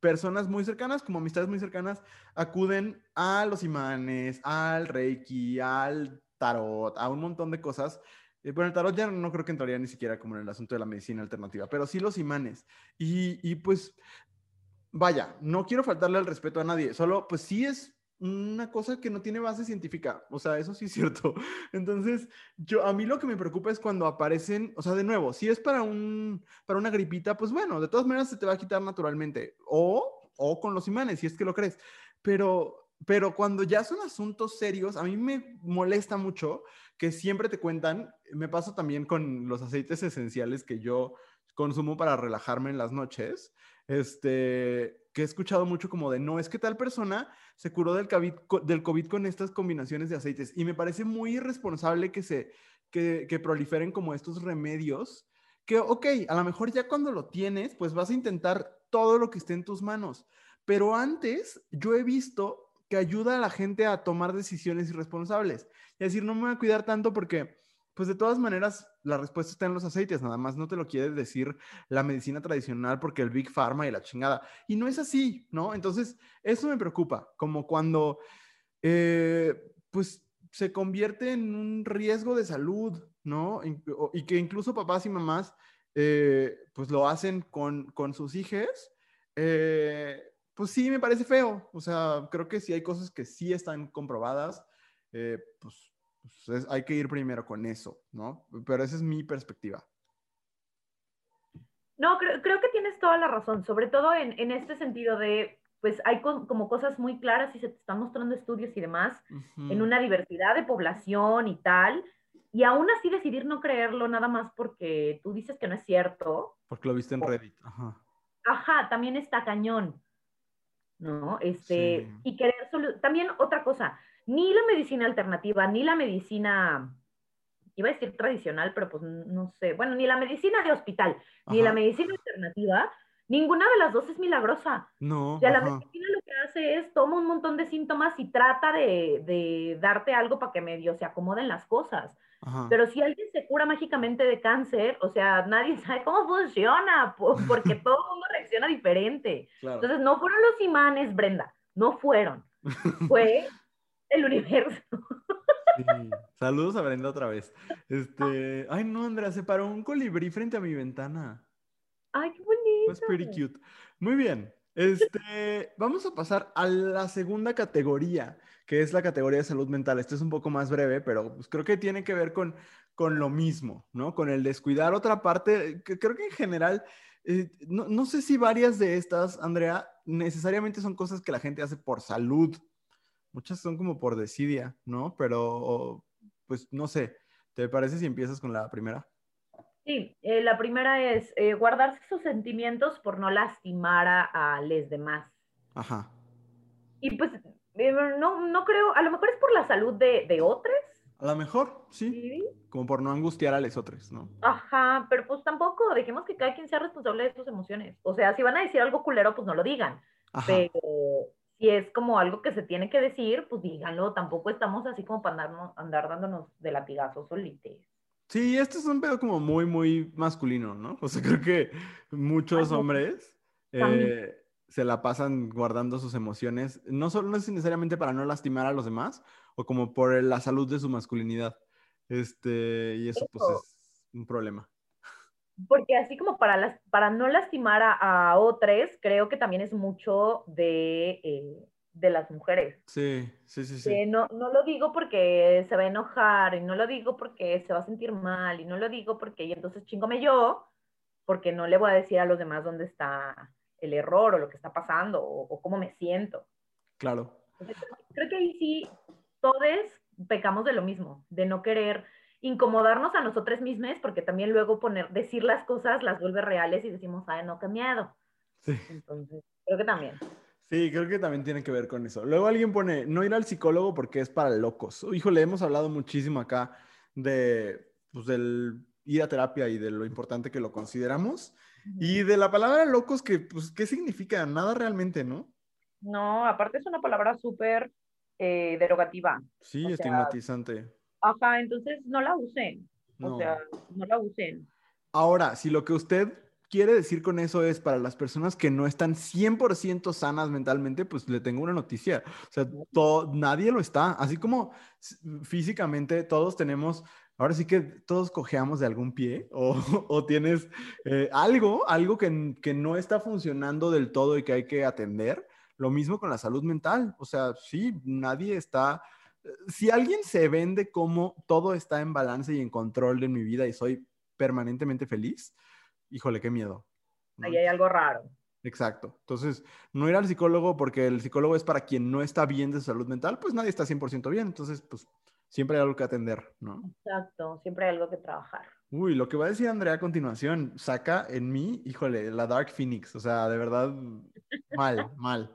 personas muy cercanas, como amistades muy cercanas, acuden a los imanes, al reiki, al tarot, a un montón de cosas. Eh, bueno, el tarot ya no creo que entraría ni siquiera como en el asunto de la medicina alternativa, pero sí los imanes. Y, y pues, vaya, no quiero faltarle al respeto a nadie, solo pues sí es una cosa que no tiene base científica, o sea, eso sí es cierto. Entonces, yo a mí lo que me preocupa es cuando aparecen, o sea, de nuevo, si es para un para una gripita, pues bueno, de todas maneras se te va a quitar naturalmente o o con los imanes, si es que lo crees. Pero pero cuando ya son asuntos serios, a mí me molesta mucho que siempre te cuentan, me pasa también con los aceites esenciales que yo consumo para relajarme en las noches, este, he escuchado mucho como de, no, es que tal persona se curó del COVID, del COVID con estas combinaciones de aceites. Y me parece muy irresponsable que se, que, que proliferen como estos remedios, que, ok, a lo mejor ya cuando lo tienes, pues vas a intentar todo lo que esté en tus manos. Pero antes, yo he visto que ayuda a la gente a tomar decisiones irresponsables. Es decir, no me voy a cuidar tanto porque pues de todas maneras, la respuesta está en los aceites, nada más no te lo quiere decir la medicina tradicional porque el Big Pharma y la chingada. Y no es así, ¿no? Entonces, eso me preocupa, como cuando, eh, pues, se convierte en un riesgo de salud, ¿no? Y, que incluso papás y mamás, eh, pues, lo hacen con, con sus hijos. Eh, pues sí, me parece feo. O sea, creo que sí hay cosas que sí están comprobadas. pues pues, hay que ir primero con eso, ¿no? Pero esa es mi perspectiva. No, creo, creo que tienes toda la razón, sobre todo en, en este sentido de, pues hay como cosas muy claras y se te están mostrando estudios y demás en una diversidad de población y tal, y aún así decidir no creerlo nada más porque tú dices que no es cierto. Porque lo viste en Reddit, ajá. Ajá, también está cañón, ¿no? Este, y querer también otra cosa, ni la medicina alternativa, ni la medicina, iba a decir tradicional, pero pues no sé, bueno, ni la medicina de hospital, ni la medicina alternativa, ninguna de las dos es milagrosa. No. O sea, la medicina lo que hace es toma un montón de síntomas y trata de, darte algo para que medio se acomoden las cosas. Pero si alguien se cura mágicamente de cáncer, o sea, nadie sabe cómo funciona, porque todo el mundo reacciona diferente. Entonces, no fueron los imanes, Brenda, no fueron. Fue el universo. Saludos a Brenda otra vez. Este, ay no, Andrea, se paró un colibrí frente a mi ventana. Ay, qué bonito. Es pretty cute. Muy bien. Este, vamos a pasar a la segunda categoría, que es la categoría de salud mental. Este es un poco más breve, pero pues, creo que tiene que ver con, con lo mismo, ¿no? Con el descuidar otra parte, que creo que en general, eh, no, no sé si varias de estas, Andrea, necesariamente son cosas que la gente hace por salud, Muchas son como por desidia, ¿no? Pero, pues, no sé, ¿te parece si empiezas con la primera? Sí, eh, la primera es eh, guardarse sus sentimientos por no lastimar a, los demás. Ajá. Y pues, eh, no, no creo, a lo mejor es por la salud de, de otros. A lo mejor, sí. Como por no angustiar a los otros, ¿no? Ajá, pero pues tampoco, dejemos que cada quien sea responsable de sus emociones. O sea, si van a decir algo culero, pues no lo digan. Ajá. Pero si es como algo que se tiene que decir, pues díganlo, tampoco estamos así como para andar, andar dándonos de latigazos solites. Sí, este es un pedo como muy, muy masculino, ¿no? O sea, creo que muchos hombres eh, se la pasan guardando sus emociones, no solo no es necesariamente para no lastimar a los demás, o como por la salud de su masculinidad. Este, y eso, pues es un problema porque así como para, las, para no lastimar a, otros, creo que también es mucho de, eh, de las mujeres. Sí, sí, sí. sí. no, no lo digo porque se va a enojar, y no lo digo porque se va a sentir mal, y no lo digo porque, y entonces chingome yo, porque no le voy a decir a los demás dónde está el error o lo que está pasando o, cómo me siento. Claro. creo que ahí sí, todos pecamos de lo mismo, de no querer incomodarnos a nosotros mismos, porque también luego poner, decir las cosas las vuelve reales y decimos, ay, no, qué miedo. Sí. Entonces, creo que también. Sí, creo que también tiene que ver con eso. Luego alguien pone, no ir al psicólogo porque es para locos. Híjole, hemos hablado muchísimo acá de, pues, del ir a terapia y de lo importante que lo consideramos. Y de la palabra locos, que, pues, ¿qué significa? Nada realmente, ¿no? No, aparte es una palabra súper eh, derogativa. Sí, O sea, estigmatizante. Ajá, entonces no la usen. O No. sea, no la usen. Ahora, si lo que usted quiere decir con eso es para las personas que no están 100% sanas mentalmente, pues le tengo una noticia. O sea, todo, nadie lo está. Así como físicamente todos tenemos, ahora sí que todos cojeamos de algún pie o, o tienes eh, algo, algo que, que no está funcionando del todo y que hay que atender. Lo mismo con la salud mental. O sea, sí, nadie está... Si alguien se vende como todo está en balance y en control de mi vida y soy permanentemente feliz, híjole, qué miedo. ¿no? Ahí hay algo raro. Exacto. Entonces, no ir al psicólogo porque el psicólogo es para quien no está bien de su salud mental, pues nadie está 100% bien. Entonces, pues siempre hay algo que atender, ¿no? Exacto, siempre hay algo que trabajar. Uy, lo que va a decir Andrea a continuación saca en mí, híjole, la Dark Phoenix. O sea, de verdad, mal, mal.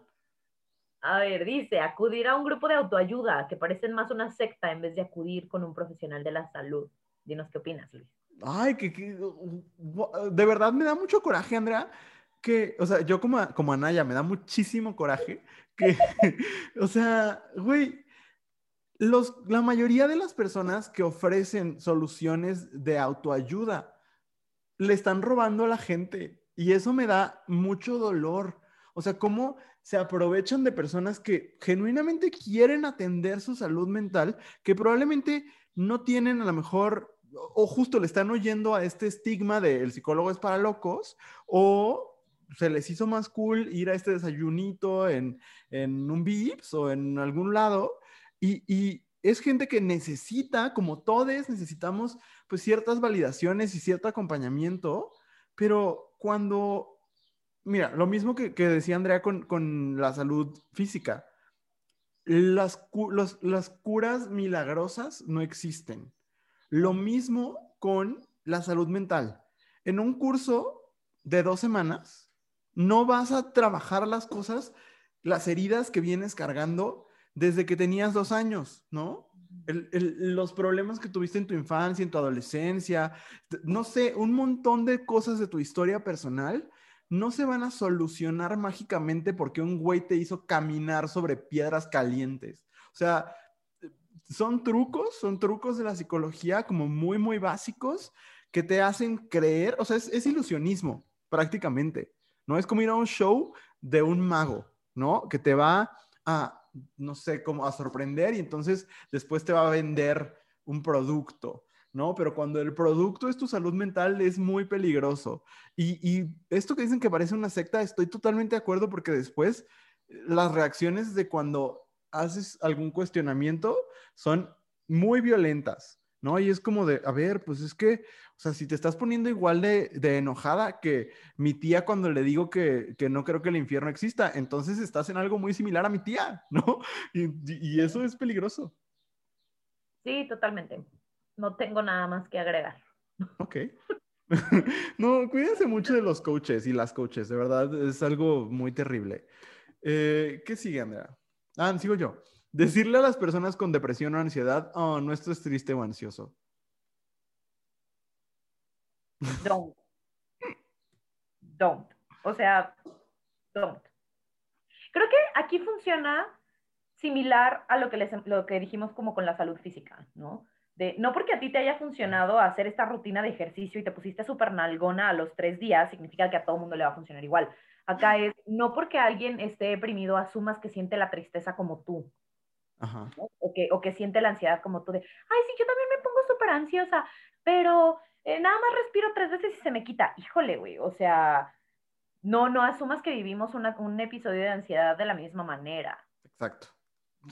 A ver, dice, acudir a un grupo de autoayuda que parecen más una secta en vez de acudir con un profesional de la salud. Dinos qué opinas, Luis. Ay, que, de verdad me da mucho coraje, Andrea, que, o sea, yo como, como Anaya, me da muchísimo coraje que, o sea, güey, los, la mayoría de las personas que ofrecen soluciones de autoayuda le están robando a la gente y eso me da mucho dolor. O sea, cómo se aprovechan de personas que genuinamente quieren atender su salud mental, que probablemente no tienen a lo mejor, o justo le están oyendo a este estigma de el psicólogo es para locos, o se les hizo más cool ir a este desayunito en, en un VIPS o en algún lado, y, y es gente que necesita, como todos necesitamos, pues ciertas validaciones y cierto acompañamiento, pero cuando, mira, lo mismo que, decía Andrea con, con la salud física, las, curas milagrosas no existen. Lo mismo con la salud mental. En un curso de dos semanas, no vas a trabajar las cosas, las heridas que vienes cargando desde que tenías dos años, ¿no? Los problemas que tuviste en tu infancia, en tu adolescencia, no sé, un montón de cosas de tu historia personal no se van a solucionar mágicamente porque un güey te hizo caminar sobre piedras calientes. O sea, son trucos, son trucos de la psicología como muy, muy básicos que te hacen creer, o sea, es, ilusionismo prácticamente, ¿no? Es como ir a un show de un mago, ¿no? Que te va a, no sé, como a sorprender y entonces después te va a vender un producto, ¿no? Pero cuando el producto es tu salud mental es muy peligroso. Y, y esto que dicen que parece una secta, estoy totalmente de acuerdo porque después eh, las reacciones de cuando haces algún cuestionamiento son muy violentas, ¿no? Y es como de, a ver, pues es que, o sea, si te estás poniendo igual de, de enojada que mi tía cuando le digo que, que no creo que el infierno exista, entonces estás en algo muy similar a mi tía, ¿no? Y, y eso es peligroso. Sí, totalmente. No tengo nada más que agregar. Ok. no, cuídense mucho de los coaches y las coaches, de verdad, es algo muy terrible. Eh, ¿Qué sigue, Andrea? Ah, sigo yo. Decirle a las personas con depresión o ansiedad, oh, no estés triste o ansioso. Don't. Don't. O sea, don't. Creo que aquí funciona similar a lo que, les, lo que dijimos como con la salud física, ¿no? De, no porque a ti te haya funcionado hacer esta rutina de ejercicio y te pusiste súper nalgona a los tres días, significa que a todo mundo le va a funcionar igual. Acá es, no porque alguien esté deprimido, asumas que siente la tristeza como tú, Ajá. ¿no? o, que, o que siente la ansiedad como tú, de, ay, sí, yo también me pongo súper ansiosa, pero eh, nada más respiro tres veces y se me quita. Híjole, güey, o sea, no, no asumas que vivimos una, un episodio de ansiedad de la misma manera. Exacto.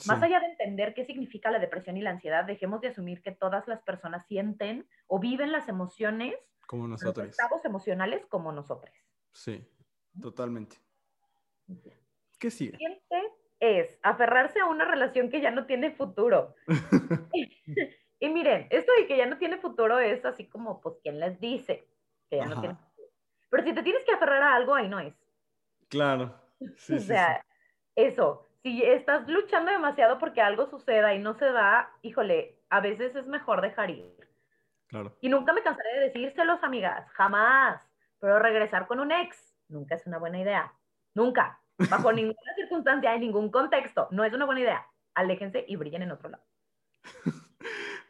Más Sí. allá de entender qué significa la depresión y la ansiedad, dejemos de asumir que todas las personas sienten o viven las emociones, Como los nosotros. estados emocionales como nosotros. Sí, totalmente. ¿Qué sigue? Siguiente es aferrarse a una relación que ya no tiene futuro. y miren, esto de que ya no tiene futuro es así como, pues, ¿quién les dice que ya no Ajá. tiene futuro? Pero si te tienes que aferrar a algo, ahí no es. Claro. Sí, o sí, sea, eso, si estás luchando demasiado porque algo suceda y no se da, híjole, a veces es mejor dejar ir. Claro. Y nunca me cansaré de decírselos, amigas, jamás. Pero regresar con un ex nunca es una buena idea. Nunca. Bajo ninguna circunstancia, en ningún contexto. No es una buena idea. aléjense y brillen en otro lado.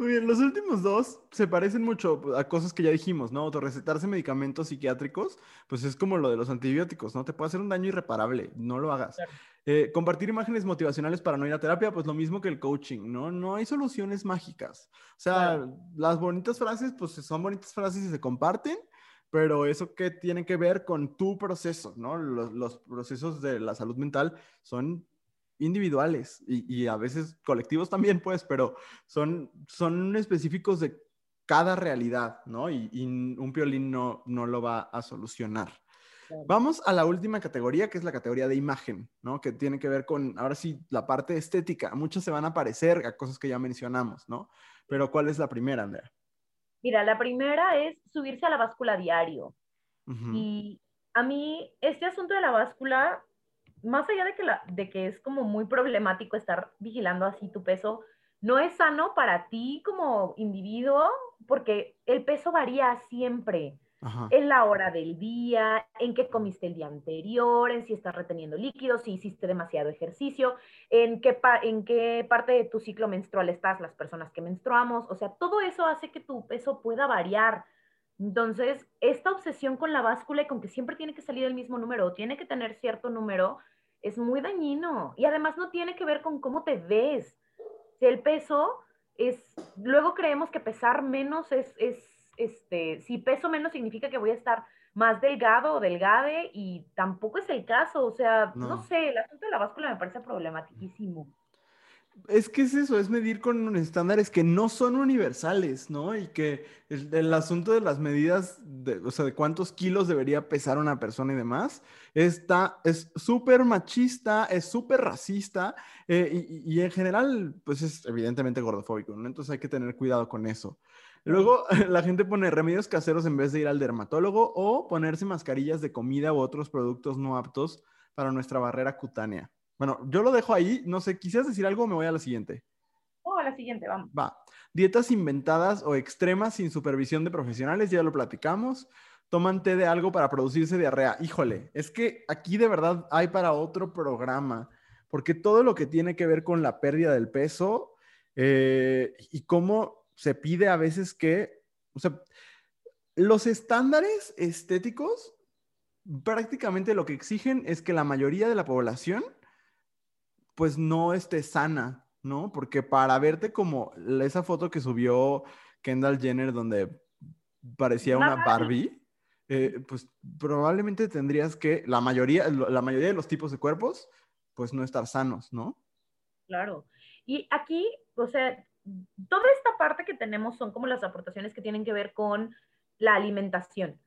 Muy bien, los últimos dos se parecen mucho a cosas que ya dijimos, ¿no? Autorrecetarse medicamentos psiquiátricos, pues es como lo de los antibióticos, ¿no? Te puede hacer un daño irreparable, no lo hagas. Eh, compartir imágenes motivacionales para no ir a terapia, pues lo mismo que el coaching, ¿no? No hay soluciones mágicas. O sea, las bonitas frases, pues son bonitas frases y se comparten, pero eso que tiene que ver con tu proceso, ¿no? Los, los procesos de la salud mental son individuales y, a veces colectivos también, pues, pero son, son específicos de cada realidad, ¿no? Y, un violín no, no lo va a solucionar. Vamos a la última categoría, que es la categoría de imagen, ¿no? Que tiene que ver con, ahora sí, la parte estética. Muchas se van a parecer a cosas que ya mencionamos, ¿no? Pero ¿cuál es la primera, Andrea? Mira, la primera es subirse a la báscula diario. Y a mí, este asunto de la báscula más allá de que, la, de que es como muy problemático estar vigilando así tu peso, no es sano para ti como individuo porque el peso varía siempre. En la hora del día, en qué comiste el día anterior, en si estás reteniendo líquidos, si hiciste demasiado ejercicio, en qué, en qué parte de tu ciclo menstrual estás, las personas que menstruamos. O sea, todo eso hace que tu peso pueda variar. Entonces, esta obsesión con la báscula y con que siempre tiene que salir el mismo número o tiene que tener cierto número, es muy dañino y además no tiene que ver con cómo te ves. Si el peso es, luego creemos que pesar menos es, es, este, si peso menos significa que voy a estar más delgado o delgade y tampoco es el caso, o sea, no, no sé, el asunto de la báscula me parece problematiquísimo. Es que es eso, es medir con estándares que no son universales, ¿no? Y que el, asunto de las medidas, de, o sea, de cuántos kilos debería pesar una persona y demás, está, es súper machista, es súper racista eh, y, y, en general, pues es evidentemente gordofóbico, ¿no? Entonces hay que tener cuidado con eso. Luego la gente pone remedios caseros en vez de ir al dermatólogo o ponerse mascarillas de comida u otros productos no aptos para nuestra barrera cutánea. Bueno, yo lo dejo ahí. No sé, ¿quisieras decir algo o me voy a la siguiente? Oh, a la siguiente, vamos. Va. Dietas inventadas o extremas sin supervisión de profesionales, ya lo platicamos. Toman té de algo para producirse diarrea. Híjole, es que aquí de verdad hay para otro programa, porque todo lo que tiene que ver con la pérdida del peso eh, y cómo se pide a veces que, o sea, los estándares estéticos prácticamente lo que exigen es que la mayoría de la población pues no esté sana, ¿no? Porque para verte como esa foto que subió Kendall Jenner donde parecía una Barbie, eh, pues probablemente tendrías que, la mayoría, la mayoría de los tipos de cuerpos, pues no estar sanos, ¿no? Claro. Y aquí, o sea, toda esta parte que tenemos son como las aportaciones que tienen que ver con la alimentación,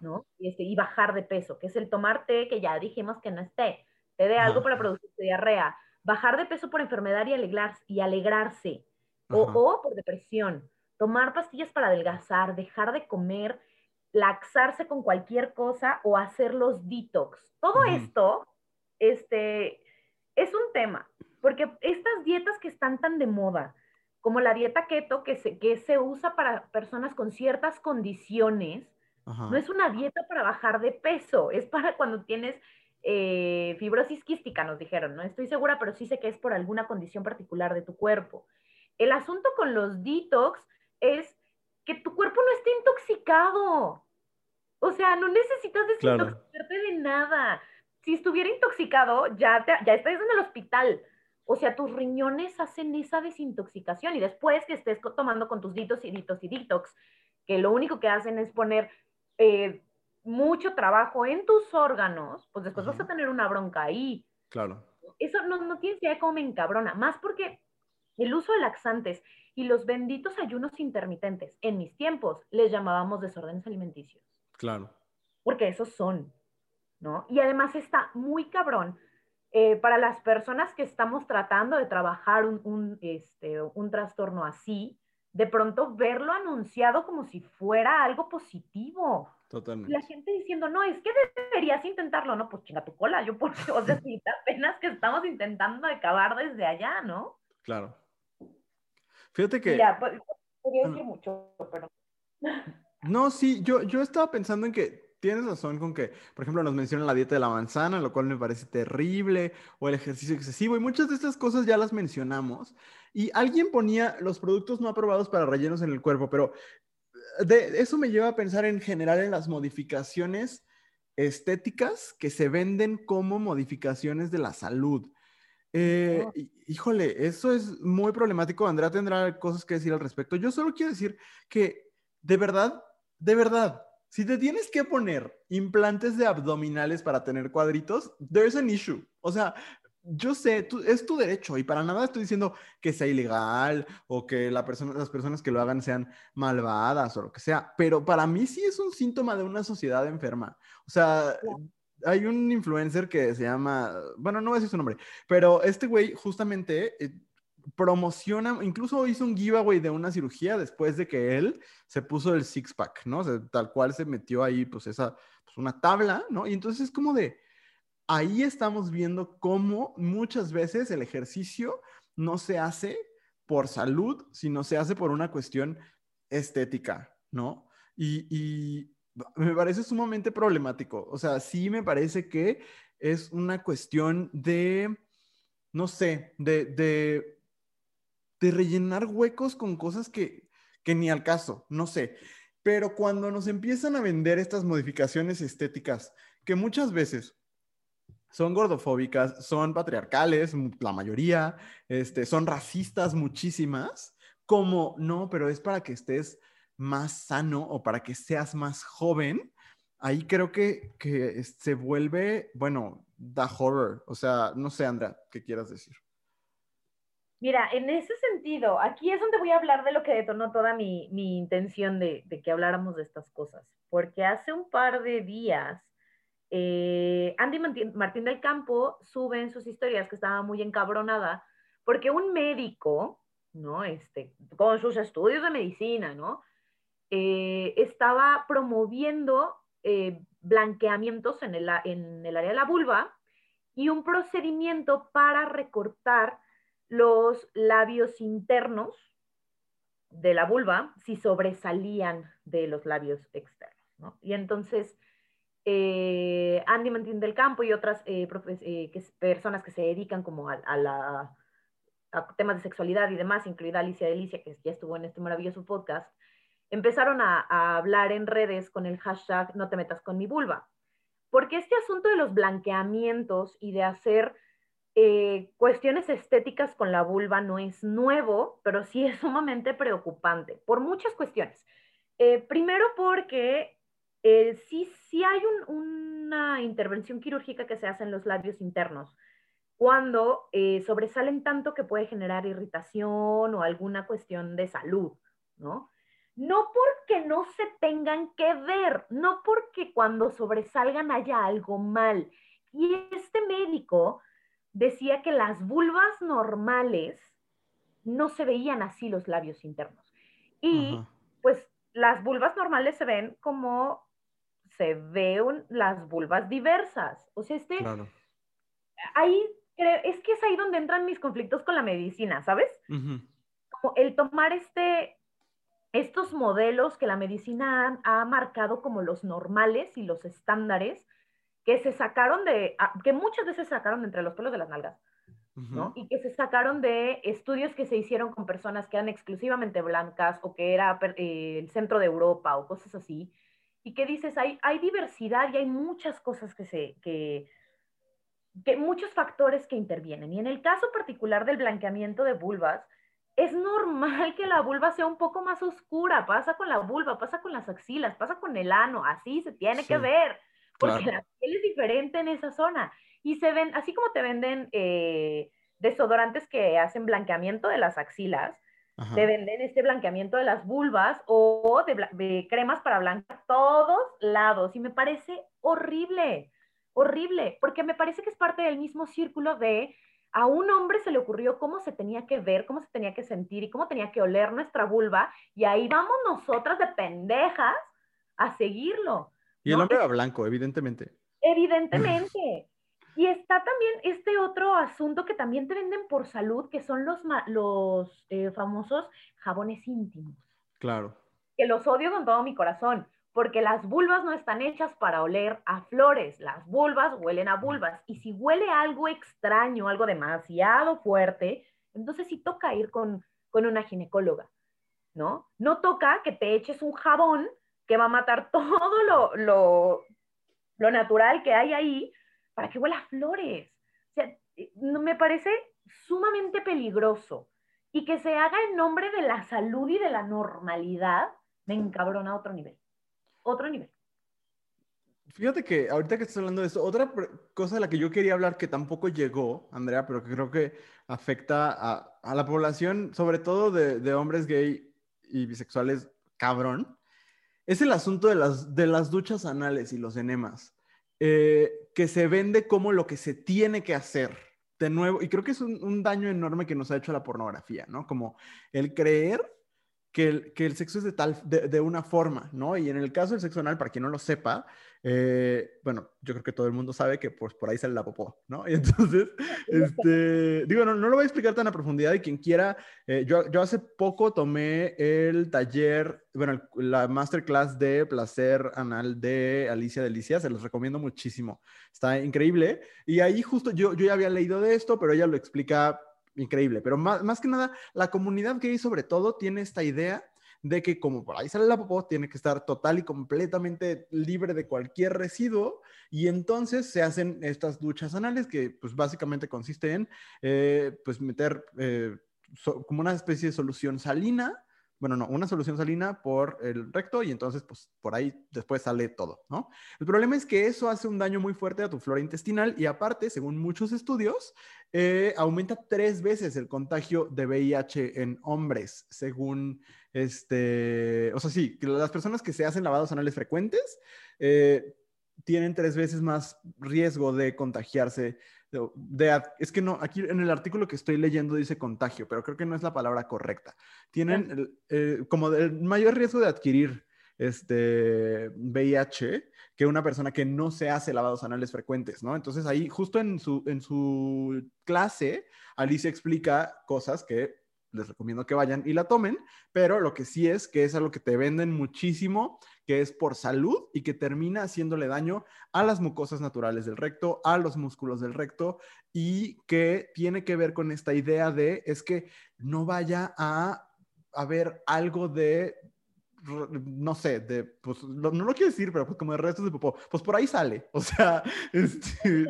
¿no? Y, este, y bajar de peso, que es el tomar té, que ya dijimos que no es té, te dé algo para producir diarrea, bajar de peso por enfermedad y, alegrarse, y alegrarse, o, por depresión, tomar pastillas para adelgazar, dejar de comer, laxarse con cualquier cosa o hacer los detox. Todo esto este, es un tema, porque estas dietas que están tan de moda, como la dieta keto que se, que se usa para personas con ciertas condiciones, no es una dieta para bajar de peso, es para cuando tienes eh, fibrosis quística, nos dijeron, no estoy segura, pero sí sé que es por alguna condición particular de tu cuerpo. El asunto con los detox es que tu cuerpo no esté intoxicado. O sea, no necesitas desintoxicarte de nada. Si estuviera intoxicado, ya, ya estás en el hospital. O sea, tus riñones hacen esa desintoxicación y después que estés tomando con tus ditos y ditos y detox, que lo único que hacen es poner eh, mucho trabajo en tus órganos, pues después vas a tener una bronca ahí. Claro. Eso no, no tienes idea cómo me encabrona, más porque el uso de laxantes y los benditos ayunos intermitentes, en mis tiempos les llamábamos desórdenes alimenticios. Claro. Porque esos son, ¿no? Y además está muy cabrón eh, para las personas que estamos tratando de trabajar un, un, este, un trastorno así, de pronto verlo anunciado como si fuera algo positivo. Totalmente. La gente diciendo, no, es que deberías intentarlo, ¿no? Pues chinga tu cola, yo por o sea, sí, apenas que estamos intentando acabar desde allá, ¿no? Claro. Fíjate que... Mira, pues, podría decir mucho, pero... No, sí, yo, yo estaba pensando en que tienes razón con que, por ejemplo, nos mencionan la dieta de la manzana, lo cual me parece terrible, o el ejercicio excesivo, y muchas de estas cosas ya las mencionamos. Y alguien ponía los productos no aprobados para rellenos en el cuerpo, pero de, eso me lleva a pensar en general en las modificaciones estéticas que se venden como modificaciones de la salud. Eh, híjole, eso es muy problemático. Andrea tendrá cosas que decir al respecto. Yo solo quiero decir que, de verdad, de verdad, si te tienes que poner implantes de abdominales para tener cuadritos, there's an issue. O sea, yo sé, es tu derecho y para nada estoy diciendo que sea ilegal o que la persona, las personas que lo hagan sean malvadas o lo que sea, pero para mí sí es un síntoma de una sociedad enferma. O sea, hay un influencer que se llama, bueno, no voy a decir su nombre, pero este güey justamente eh, promociona, incluso hizo un giveaway de una cirugía después de que él se puso el six pack, ¿no? O sea, tal cual se metió ahí, pues esa, pues una tabla, ¿no? Y entonces es como de ahí estamos viendo cómo muchas veces el ejercicio no se hace por salud, sino se hace por una cuestión estética, ¿no? Y, me parece sumamente problemático. O sea, sí me parece que es una cuestión de, no sé, de, de, rellenar huecos con cosas que, que ni al caso, no sé. Pero cuando nos empiezan a vender estas modificaciones estéticas, que muchas veces son gordofóbicas, son patriarcales, la mayoría, este, son racistas muchísimas, como no, pero es para que estés más sano o para que seas más joven, ahí creo que, que se vuelve, bueno, the horror. O sea, no sé, Andrea, ¿qué quieras decir? Mira, en ese sentido, aquí es donde voy a hablar de lo que detonó toda mi, mi intención de, de, que habláramos de estas cosas, porque hace un par de días eh, Andy Martín del Campo sube en sus historias que estaba muy encabronada porque un médico, ¿no? Este, con sus estudios de medicina, ¿no? Eh, estaba promoviendo eh, blanqueamientos en el, área de la vulva y un procedimiento para recortar los labios internos de la vulva si sobresalían de los labios externos, ¿no? Y entonces eh, Andy Martín del Campo y otras eh, eh, personas que se dedican como a, la, temas de sexualidad y demás, incluida Alicia Delicia, que ya estuvo en este maravilloso podcast, empezaron a, hablar en redes con el hashtag no te metas con mi vulva. Porque este asunto de los blanqueamientos y de hacer cuestiones estéticas con la vulva no es nuevo, pero sí es sumamente preocupante por muchas cuestiones. primero porque eh, sí, sí hay una intervención quirúrgica que se hace en los labios internos cuando eh, sobresalen tanto que puede generar irritación o alguna cuestión de salud, ¿no? No porque no se tengan que ver, no porque cuando sobresalgan haya algo mal. Y este médico decía que las vulvas normales no se veían así los labios internos. Y pues las vulvas normales se ven como se ven las vulvas diversas. O sea, este, ahí es que es ahí donde entran mis conflictos con la medicina, ¿sabes? Como el tomar este, estos modelos que la medicina ha, marcado como los normales y los estándares que se sacaron de, ah, que muchas veces se sacaron de entre los pelos de las nalgas, ¿no? Y que se sacaron de estudios que se hicieron con personas que eran exclusivamente blancas o que era eh, el centro de Europa o cosas así, y que dices, hay, hay diversidad y hay muchas cosas que se, que, que muchos factores que intervienen. Y en el caso particular del blanqueamiento de vulvas, es normal que la vulva sea un poco más oscura, pasa con la vulva, pasa con las axilas, pasa con el ano, así se tiene que ver, porque la piel es diferente en esa zona. Y se ven, así como te venden eh, desodorantes que hacen blanqueamiento de las axilas, te venden este blanqueamiento de las vulvas o de, cremas para blanquear todos lados. Y me parece horrible, horrible, porque me parece que es parte del mismo círculo de a un hombre se le ocurrió cómo se tenía que ver, cómo se tenía que sentir y cómo tenía que oler nuestra vulva. Y ahí vamos nosotras de pendejas a seguirlo. Y el hombre va blanco, evidentemente. Evidentemente. Y está también este otro asunto que también te venden por salud, que son los, los eh, famosos jabones íntimos. Claro. Que los odio con todo mi corazón, porque las vulvas no están hechas para oler a flores, las vulvas huelen a vulvas. Y si huele algo extraño, algo demasiado fuerte, entonces sí toca ir con, con una ginecóloga, ¿no? No toca que te eches un jabón que va a matar todo lo, lo, lo natural que hay ahí para que huela flores. O sea, me parece sumamente peligroso y que se haga en nombre de la salud y de la normalidad, me encabrona a otro nivel. Otro nivel. Fíjate que ahorita que estás hablando de eso, otra cosa de la que yo quería hablar que tampoco llegó, Andrea, pero que creo que afecta a, la población, sobre todo de, de, hombres gay y bisexuales, cabrón, es el asunto de las duchas anales y los enemas, eh, que se vende como lo que se tiene que hacer. De nuevo, y creo que es un, daño enorme que nos ha hecho la pornografía, ¿no? Como el creer que el, que el, sexo es de tal, de, de, una forma, ¿no? Y en el caso del sexo anal, para quien no lo sepa, eh, bueno, yo creo que todo el mundo sabe que pues por ahí sale la popó, ¿no? Y entonces, este, digo, no, no, lo voy a explicar tan a profundidad y quien quiera, eh, yo, yo hace poco tomé el taller, bueno, la masterclass de placer anal de Alicia Delicia, se los recomiendo muchísimo, está increíble. Y ahí justo yo, yo ya había leído de esto, pero ella lo explica increíble. Pero más, más que nada, la comunidad gay sobre todo tiene esta idea de que como por ahí sale la popó, tiene que estar total y completamente libre de cualquier residuo y entonces se hacen estas duchas anales que pues básicamente consiste en eh, pues meter eh, como una especie de solución salina bueno, no, una solución salina por el recto y entonces, pues, por ahí después sale todo, ¿no? El problema es que eso hace un daño muy fuerte a tu flora intestinal y aparte, según muchos estudios, eh, aumenta tres veces el contagio de VIH en hombres, según este, o sea, sí, que las personas que se hacen lavados anales frecuentes eh, tienen tres veces más riesgo de contagiarse de, es que no, aquí en el artículo que estoy leyendo dice contagio, pero creo que no es la palabra correcta. Tienen eh, como el mayor riesgo de adquirir este VIH que una persona que no se hace lavados anales frecuentes, ¿no? Entonces ahí, justo en su, en su clase, Alicia explica cosas que les recomiendo que vayan y la tomen, pero lo que sí es que es algo que te venden muchísimo, que es por salud y que termina haciéndole daño a las mucosas naturales del recto, a los músculos del recto y que tiene que ver con esta idea de es que no vaya a haber algo de no sé, de, pues, no, no, lo quiero decir, pero pues como de restos de popó, pues por ahí sale, o sea, este,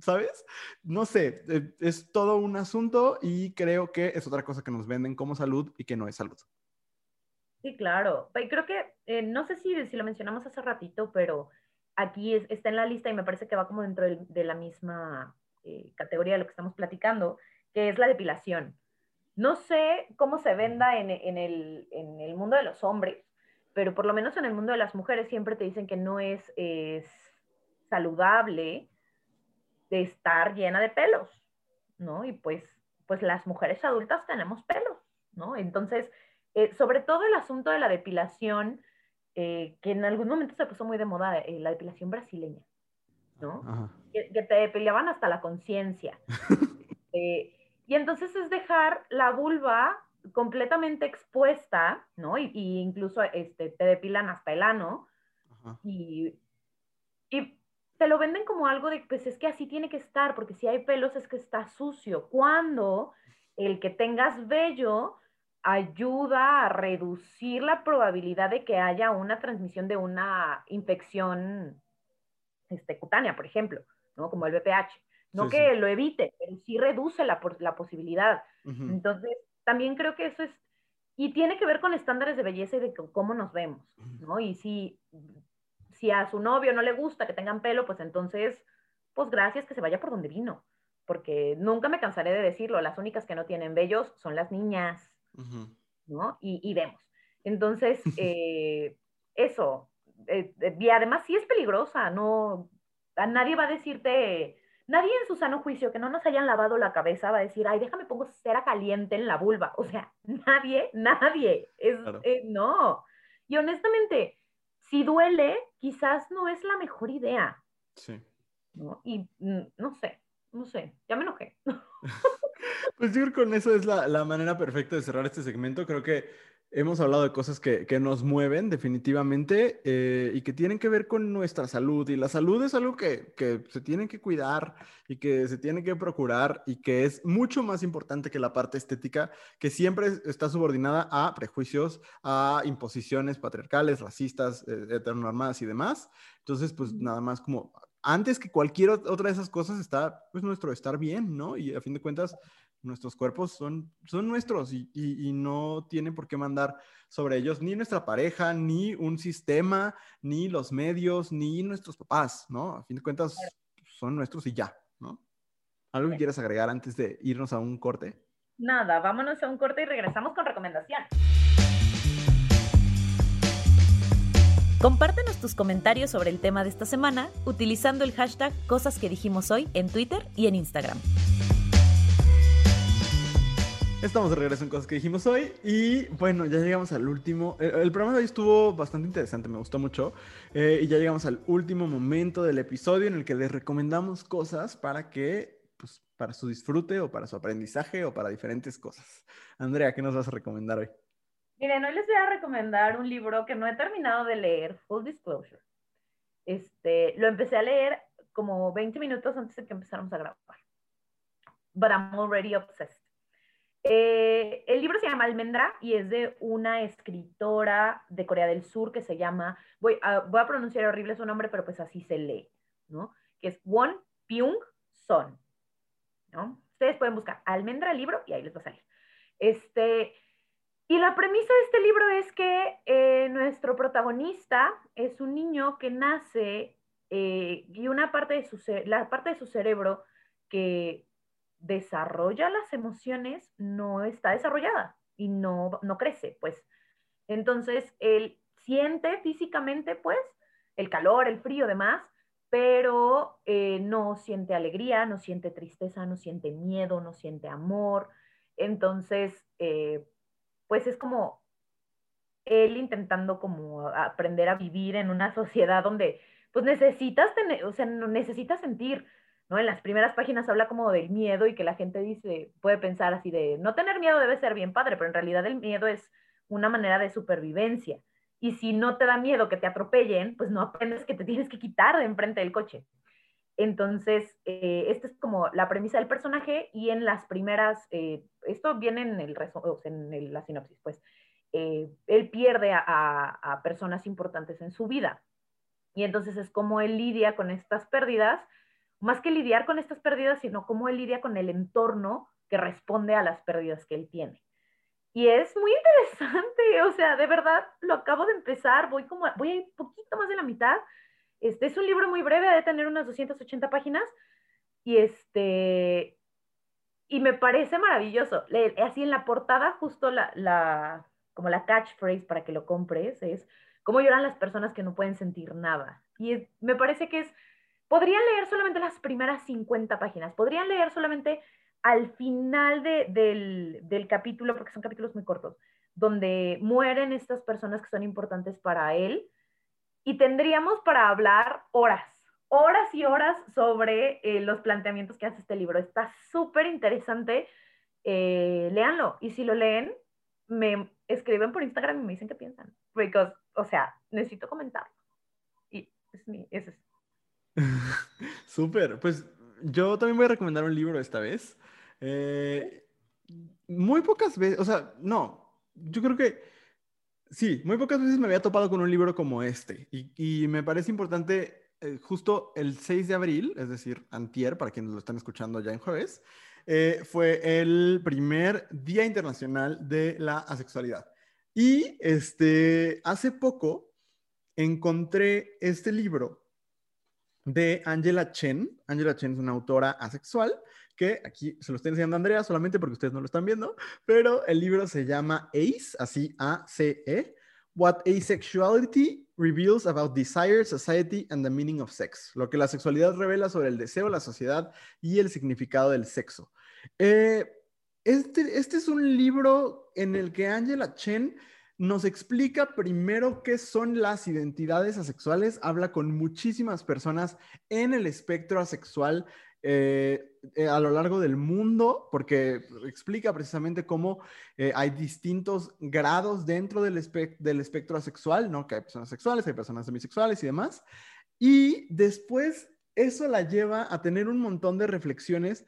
¿sabes? No sé, eh, es todo un asunto y creo que es otra cosa que nos venden como salud y que no es salud. Sí, claro. Creo que, eh, no sé si, si lo mencionamos hace ratito, pero aquí es, está en la lista y me parece que va como dentro de, de la misma eh, categoría de lo que estamos platicando, que es la depilación. No sé cómo se venda en, en, el, en, el, mundo de los hombres, pero por lo menos en el mundo de las mujeres siempre te dicen que no es, es saludable de estar llena de pelos, ¿no? Y pues, pues las mujeres adultas tenemos pelos, ¿no? Entonces, eh, sobre todo el asunto de la depilación, eh, que en algún momento se puso muy de moda, eh, la depilación brasileña, ¿no? Que, que, te depilaban hasta la conciencia. Eh, y entonces es dejar la vulva completamente expuesta, ¿no? Y, y incluso este, te depilan hasta el ano. Y, y, te lo venden como algo de, pues es que así tiene que estar, porque si hay pelos es que está sucio. Cuando el que tengas vello ayuda a reducir la probabilidad de que haya una transmisión de una infección este, cutánea, por ejemplo, ¿no? Como el VPH. No sí, que sí. lo evite, pero sí reduce la, la posibilidad. Uh -huh. Entonces, también creo que eso es, y tiene que ver con estándares de belleza y de cómo nos vemos, ¿no? Y si, si a su novio no le gusta que tengan pelo, pues entonces, pues gracias que se vaya por donde vino, porque nunca me cansaré de decirlo, las únicas que no tienen vellos son las niñas, uh -huh. ¿no? Y, y, vemos. Entonces, eh, eso, eh, y además sí es peligrosa, no, a nadie va a decirte Nadie en su sano juicio que no nos hayan lavado la cabeza va a decir, ay, déjame pongo cera caliente en la vulva. O sea, nadie, nadie. Es, claro. eh, no. Y honestamente, si duele, quizás no es la mejor idea. Sí. ¿no? Y mm, no sé. no sé, ya me enojé. Pues yo creo que con eso es la, la manera perfecta de cerrar este segmento. Creo que hemos hablado de cosas que, que nos mueven definitivamente eh, y que tienen que ver con nuestra salud. Y la salud es algo que, que, se tiene que cuidar y que se tiene que procurar y que es mucho más importante que la parte estética, que siempre está subordinada a prejuicios, a imposiciones patriarcales, racistas, eh, heteronormadas y demás. Entonces, pues nada más como antes que cualquier otra de esas cosas está pues nuestro estar bien, ¿no? Y a fin de cuentas, nuestros cuerpos son, son nuestros y, y, y, no tienen por qué mandar sobre ellos ni nuestra pareja, ni un sistema, ni los medios, ni nuestros papás, ¿no? A fin de cuentas, son nuestros y ya, ¿no? ¿Algo que quieras agregar antes de irnos a un corte? Nada, vámonos a un corte y regresamos con recomendación. Compártenos tus comentarios sobre el tema de esta semana utilizando el hashtag Cosas que dijimos hoy en Twitter y en Instagram. Estamos de regreso en cosas que dijimos hoy y bueno, ya llegamos al último. El, el programa de hoy estuvo bastante interesante, me gustó mucho. Eh, y ya llegamos al último momento del episodio en el que les recomendamos cosas para que, pues, para su disfrute o para su aprendizaje o para diferentes cosas. Andrea, ¿qué nos vas a recomendar hoy? Miren, hoy les voy a recomendar un libro que no he terminado de leer, Full Disclosure. Este, lo empecé a leer como 20 minutos antes de que empezáramos a grabar. But I'm already obsessed. Eh, el libro se llama Almendra y es de una escritora de Corea del Sur que se llama, voy a, voy a pronunciar horrible su nombre, pero pues así se lee, ¿no? Que es Won Pyung Son, ¿no? Ustedes pueden buscar Almendra libro y ahí les va a salir. Este, y la premisa de este libro es que eh, nuestro protagonista es un niño que nace eh, y una parte de su, la parte de su cerebro que desarrolla las emociones no está desarrollada y no, no crece, pues. Entonces, él siente físicamente, pues, el calor, el frío, demás, pero eh, no siente alegría, no siente tristeza, no siente miedo, no siente amor. Entonces, eh, pues es como él intentando como aprender a vivir en una sociedad donde, pues necesitas tener, o sea, necesitas sentir, ¿no? En las primeras páginas habla como del miedo y que la gente dice, puede pensar así de, no tener miedo debe ser bien padre, pero en realidad el miedo es una manera de supervivencia. Y si no te da miedo que te atropellen, pues no aprendes que te tienes que quitar de enfrente del coche. Entonces, eh, esta es como la premisa del personaje y en las primeras, eh, esto viene en, el, en la sinopsis, pues, eh, él pierde a, a personas importantes en su vida. Y entonces es como él lidia con estas pérdidas más que lidiar con estas pérdidas, sino cómo él lidia con el entorno que responde a las pérdidas que él tiene. Y es muy interesante, o sea, de verdad, lo acabo de empezar, voy como, voy a ir poquito más de la mitad. Este es un libro muy breve, de tener unas 280 páginas, y este, y me parece maravilloso. Así en la portada, justo la, la, como la catchphrase para que lo compres es, cómo lloran las personas que no pueden sentir nada. Y me parece que es podrían leer solamente las primeras 50 páginas, podrían leer solamente al final de, del, del, capítulo, porque son capítulos muy cortos, donde mueren estas personas que son importantes para él, y tendríamos para hablar horas, horas y horas sobre eh, los planteamientos que hace este libro. Está súper interesante, eh, léanlo, y si lo leen, me escriben por Instagram y me dicen qué piensan, porque, o sea, necesito comentarlo. Y es mi, ese es Súper. Pues yo también voy a recomendar un libro esta vez. Eh, muy pocas veces, o sea, no, yo creo que sí, muy pocas veces me había topado con un libro como este. Y, me parece importante, eh, justo el 6 de abril, es decir, antier, para quienes lo están escuchando ya en jueves, eh, fue el primer Día Internacional de la Asexualidad. Y este, hace poco encontré este libro de Angela Chen. Angela Chen es una autora asexual que aquí se lo estoy enseñando a Andrea solamente porque ustedes no lo están viendo, pero el libro se llama ACE, así A-C-E, What Asexuality Reveals About Desire, Society and the Meaning of Sex, lo que la sexualidad revela sobre el deseo, la sociedad y el significado del sexo. Eh, este, este es un libro en el que Angela Chen nos explica primero qué son las identidades asexuales, habla con muchísimas personas en el espectro asexual eh, eh, a lo largo del mundo, porque explica precisamente cómo eh, hay distintos grados dentro del, del espectro sexual, ¿no? Que hay personas sexuales, hay personas demisexuales y demás. Y después eso la lleva a tener un montón de reflexiones,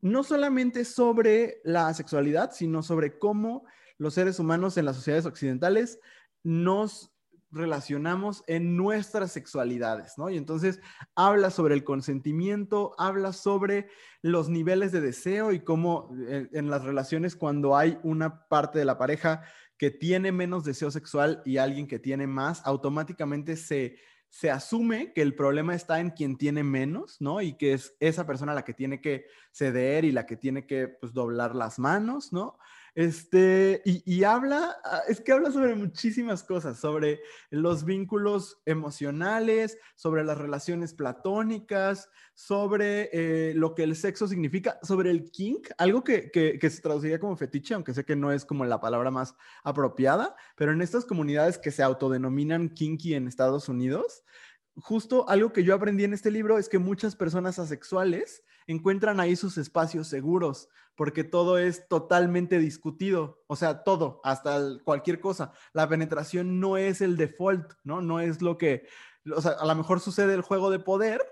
no solamente sobre la sexualidad, sino sobre cómo los seres humanos en las sociedades occidentales nos relacionamos en nuestras sexualidades, ¿no? Y entonces habla sobre el consentimiento, habla sobre los niveles de deseo y cómo eh, en, las relaciones cuando hay una parte de la pareja que tiene menos deseo sexual y alguien que tiene más, automáticamente se, se asume que el problema está en quien tiene menos, ¿no? Y que es esa persona la que tiene que ceder y la que tiene que pues, doblar las manos, ¿no? Este, y, habla, ah, es que habla sobre muchísimas cosas, sobre los vínculos emocionales, sobre las relaciones platónicas, sobre eh, lo que el sexo significa, sobre el kink, algo que, que, se traduciría como fetiche, aunque sé que no es como la palabra más apropiada, pero en estas comunidades que se autodenominan kinky en Estados Unidos, justo algo que yo aprendí en este libro es que muchas personas asexuales encuentran ahí sus espacios seguros, porque todo es totalmente discutido, o sea, todo, hasta cualquier cosa. La penetración no es el default, ¿no? No es lo que, o sea, a lo mejor sucede el juego de poder,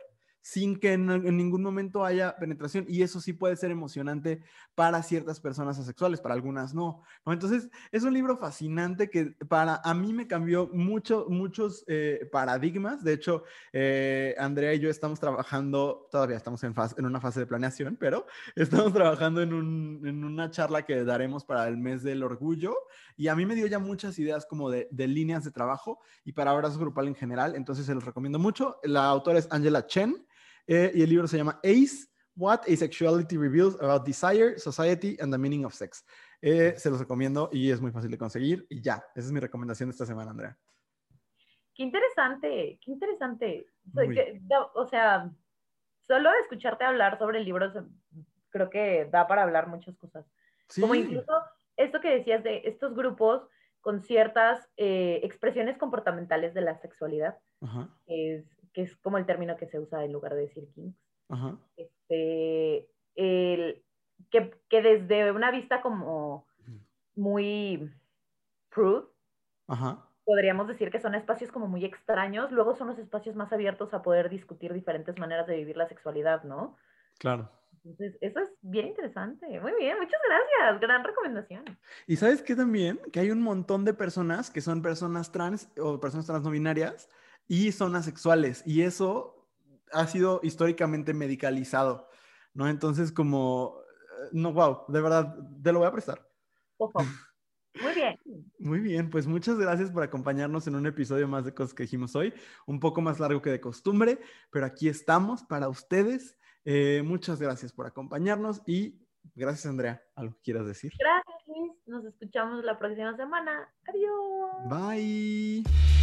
sin que en, ningún momento haya penetración y eso sí puede ser emocionante para ciertas personas asexuales, para algunas no, Entonces, es un libro fascinante que para a mí me cambió mucho, muchos eh, paradigmas. De hecho, eh, Andrea y yo estamos trabajando, todavía estamos en, fase, en una fase de planeación, pero estamos trabajando en, en, una charla que daremos para el mes del orgullo y a mí me dio ya muchas ideas como de, de líneas de trabajo y para abrazo grupal en general, entonces se los recomiendo mucho. La autora es Angela Chen eh, y el libro se llama Ace, What Asexuality Reveals About Desire, Society and the Meaning of Sex. Eh, se los recomiendo y es muy fácil de conseguir. Y ya, esa es mi recomendación de esta semana, Andrea. Qué interesante, qué interesante. o sea, solo escucharte hablar sobre el libro creo que da para hablar muchas cosas. Como incluso esto que decías de estos grupos con ciertas eh, expresiones comportamentales de la sexualidad, es que es como el término que se usa en lugar de decir kinks. Este, el, que, que, desde una vista como muy prude, podríamos decir que son espacios como muy extraños, luego son los espacios más abiertos a poder discutir diferentes maneras de vivir la sexualidad, ¿no? Claro. Entonces, eso es bien interesante. Muy bien, muchas gracias. Gran recomendación. Y sabes qué también, que hay un montón de personas que son personas trans o personas trans no binarias y son asexuales. Y eso ha sido históricamente medicalizado, ¿no? Entonces, como, eh, no, wow, de verdad, te lo voy a prestar. Ojo. Muy bien. Muy bien, pues muchas gracias por acompañarnos en un episodio más de cosas que dijimos hoy, un poco más largo que de costumbre, pero aquí estamos para ustedes. Eh, muchas gracias por acompañarnos y gracias Andrea, algo que quieras decir. Gracias Luis, nos escuchamos la próxima semana. Adiós. Bye.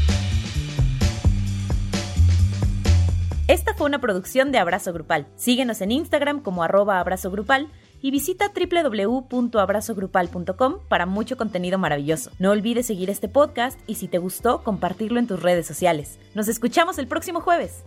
Esta fue una producción de Abrazo Grupal. Síguenos en Instagram como arroba abrazo grupal y visita www.abrazogrupal.com para mucho contenido maravilloso. No olvides seguir este podcast y si te gustó, compartirlo en tus redes sociales. Nos escuchamos el próximo jueves.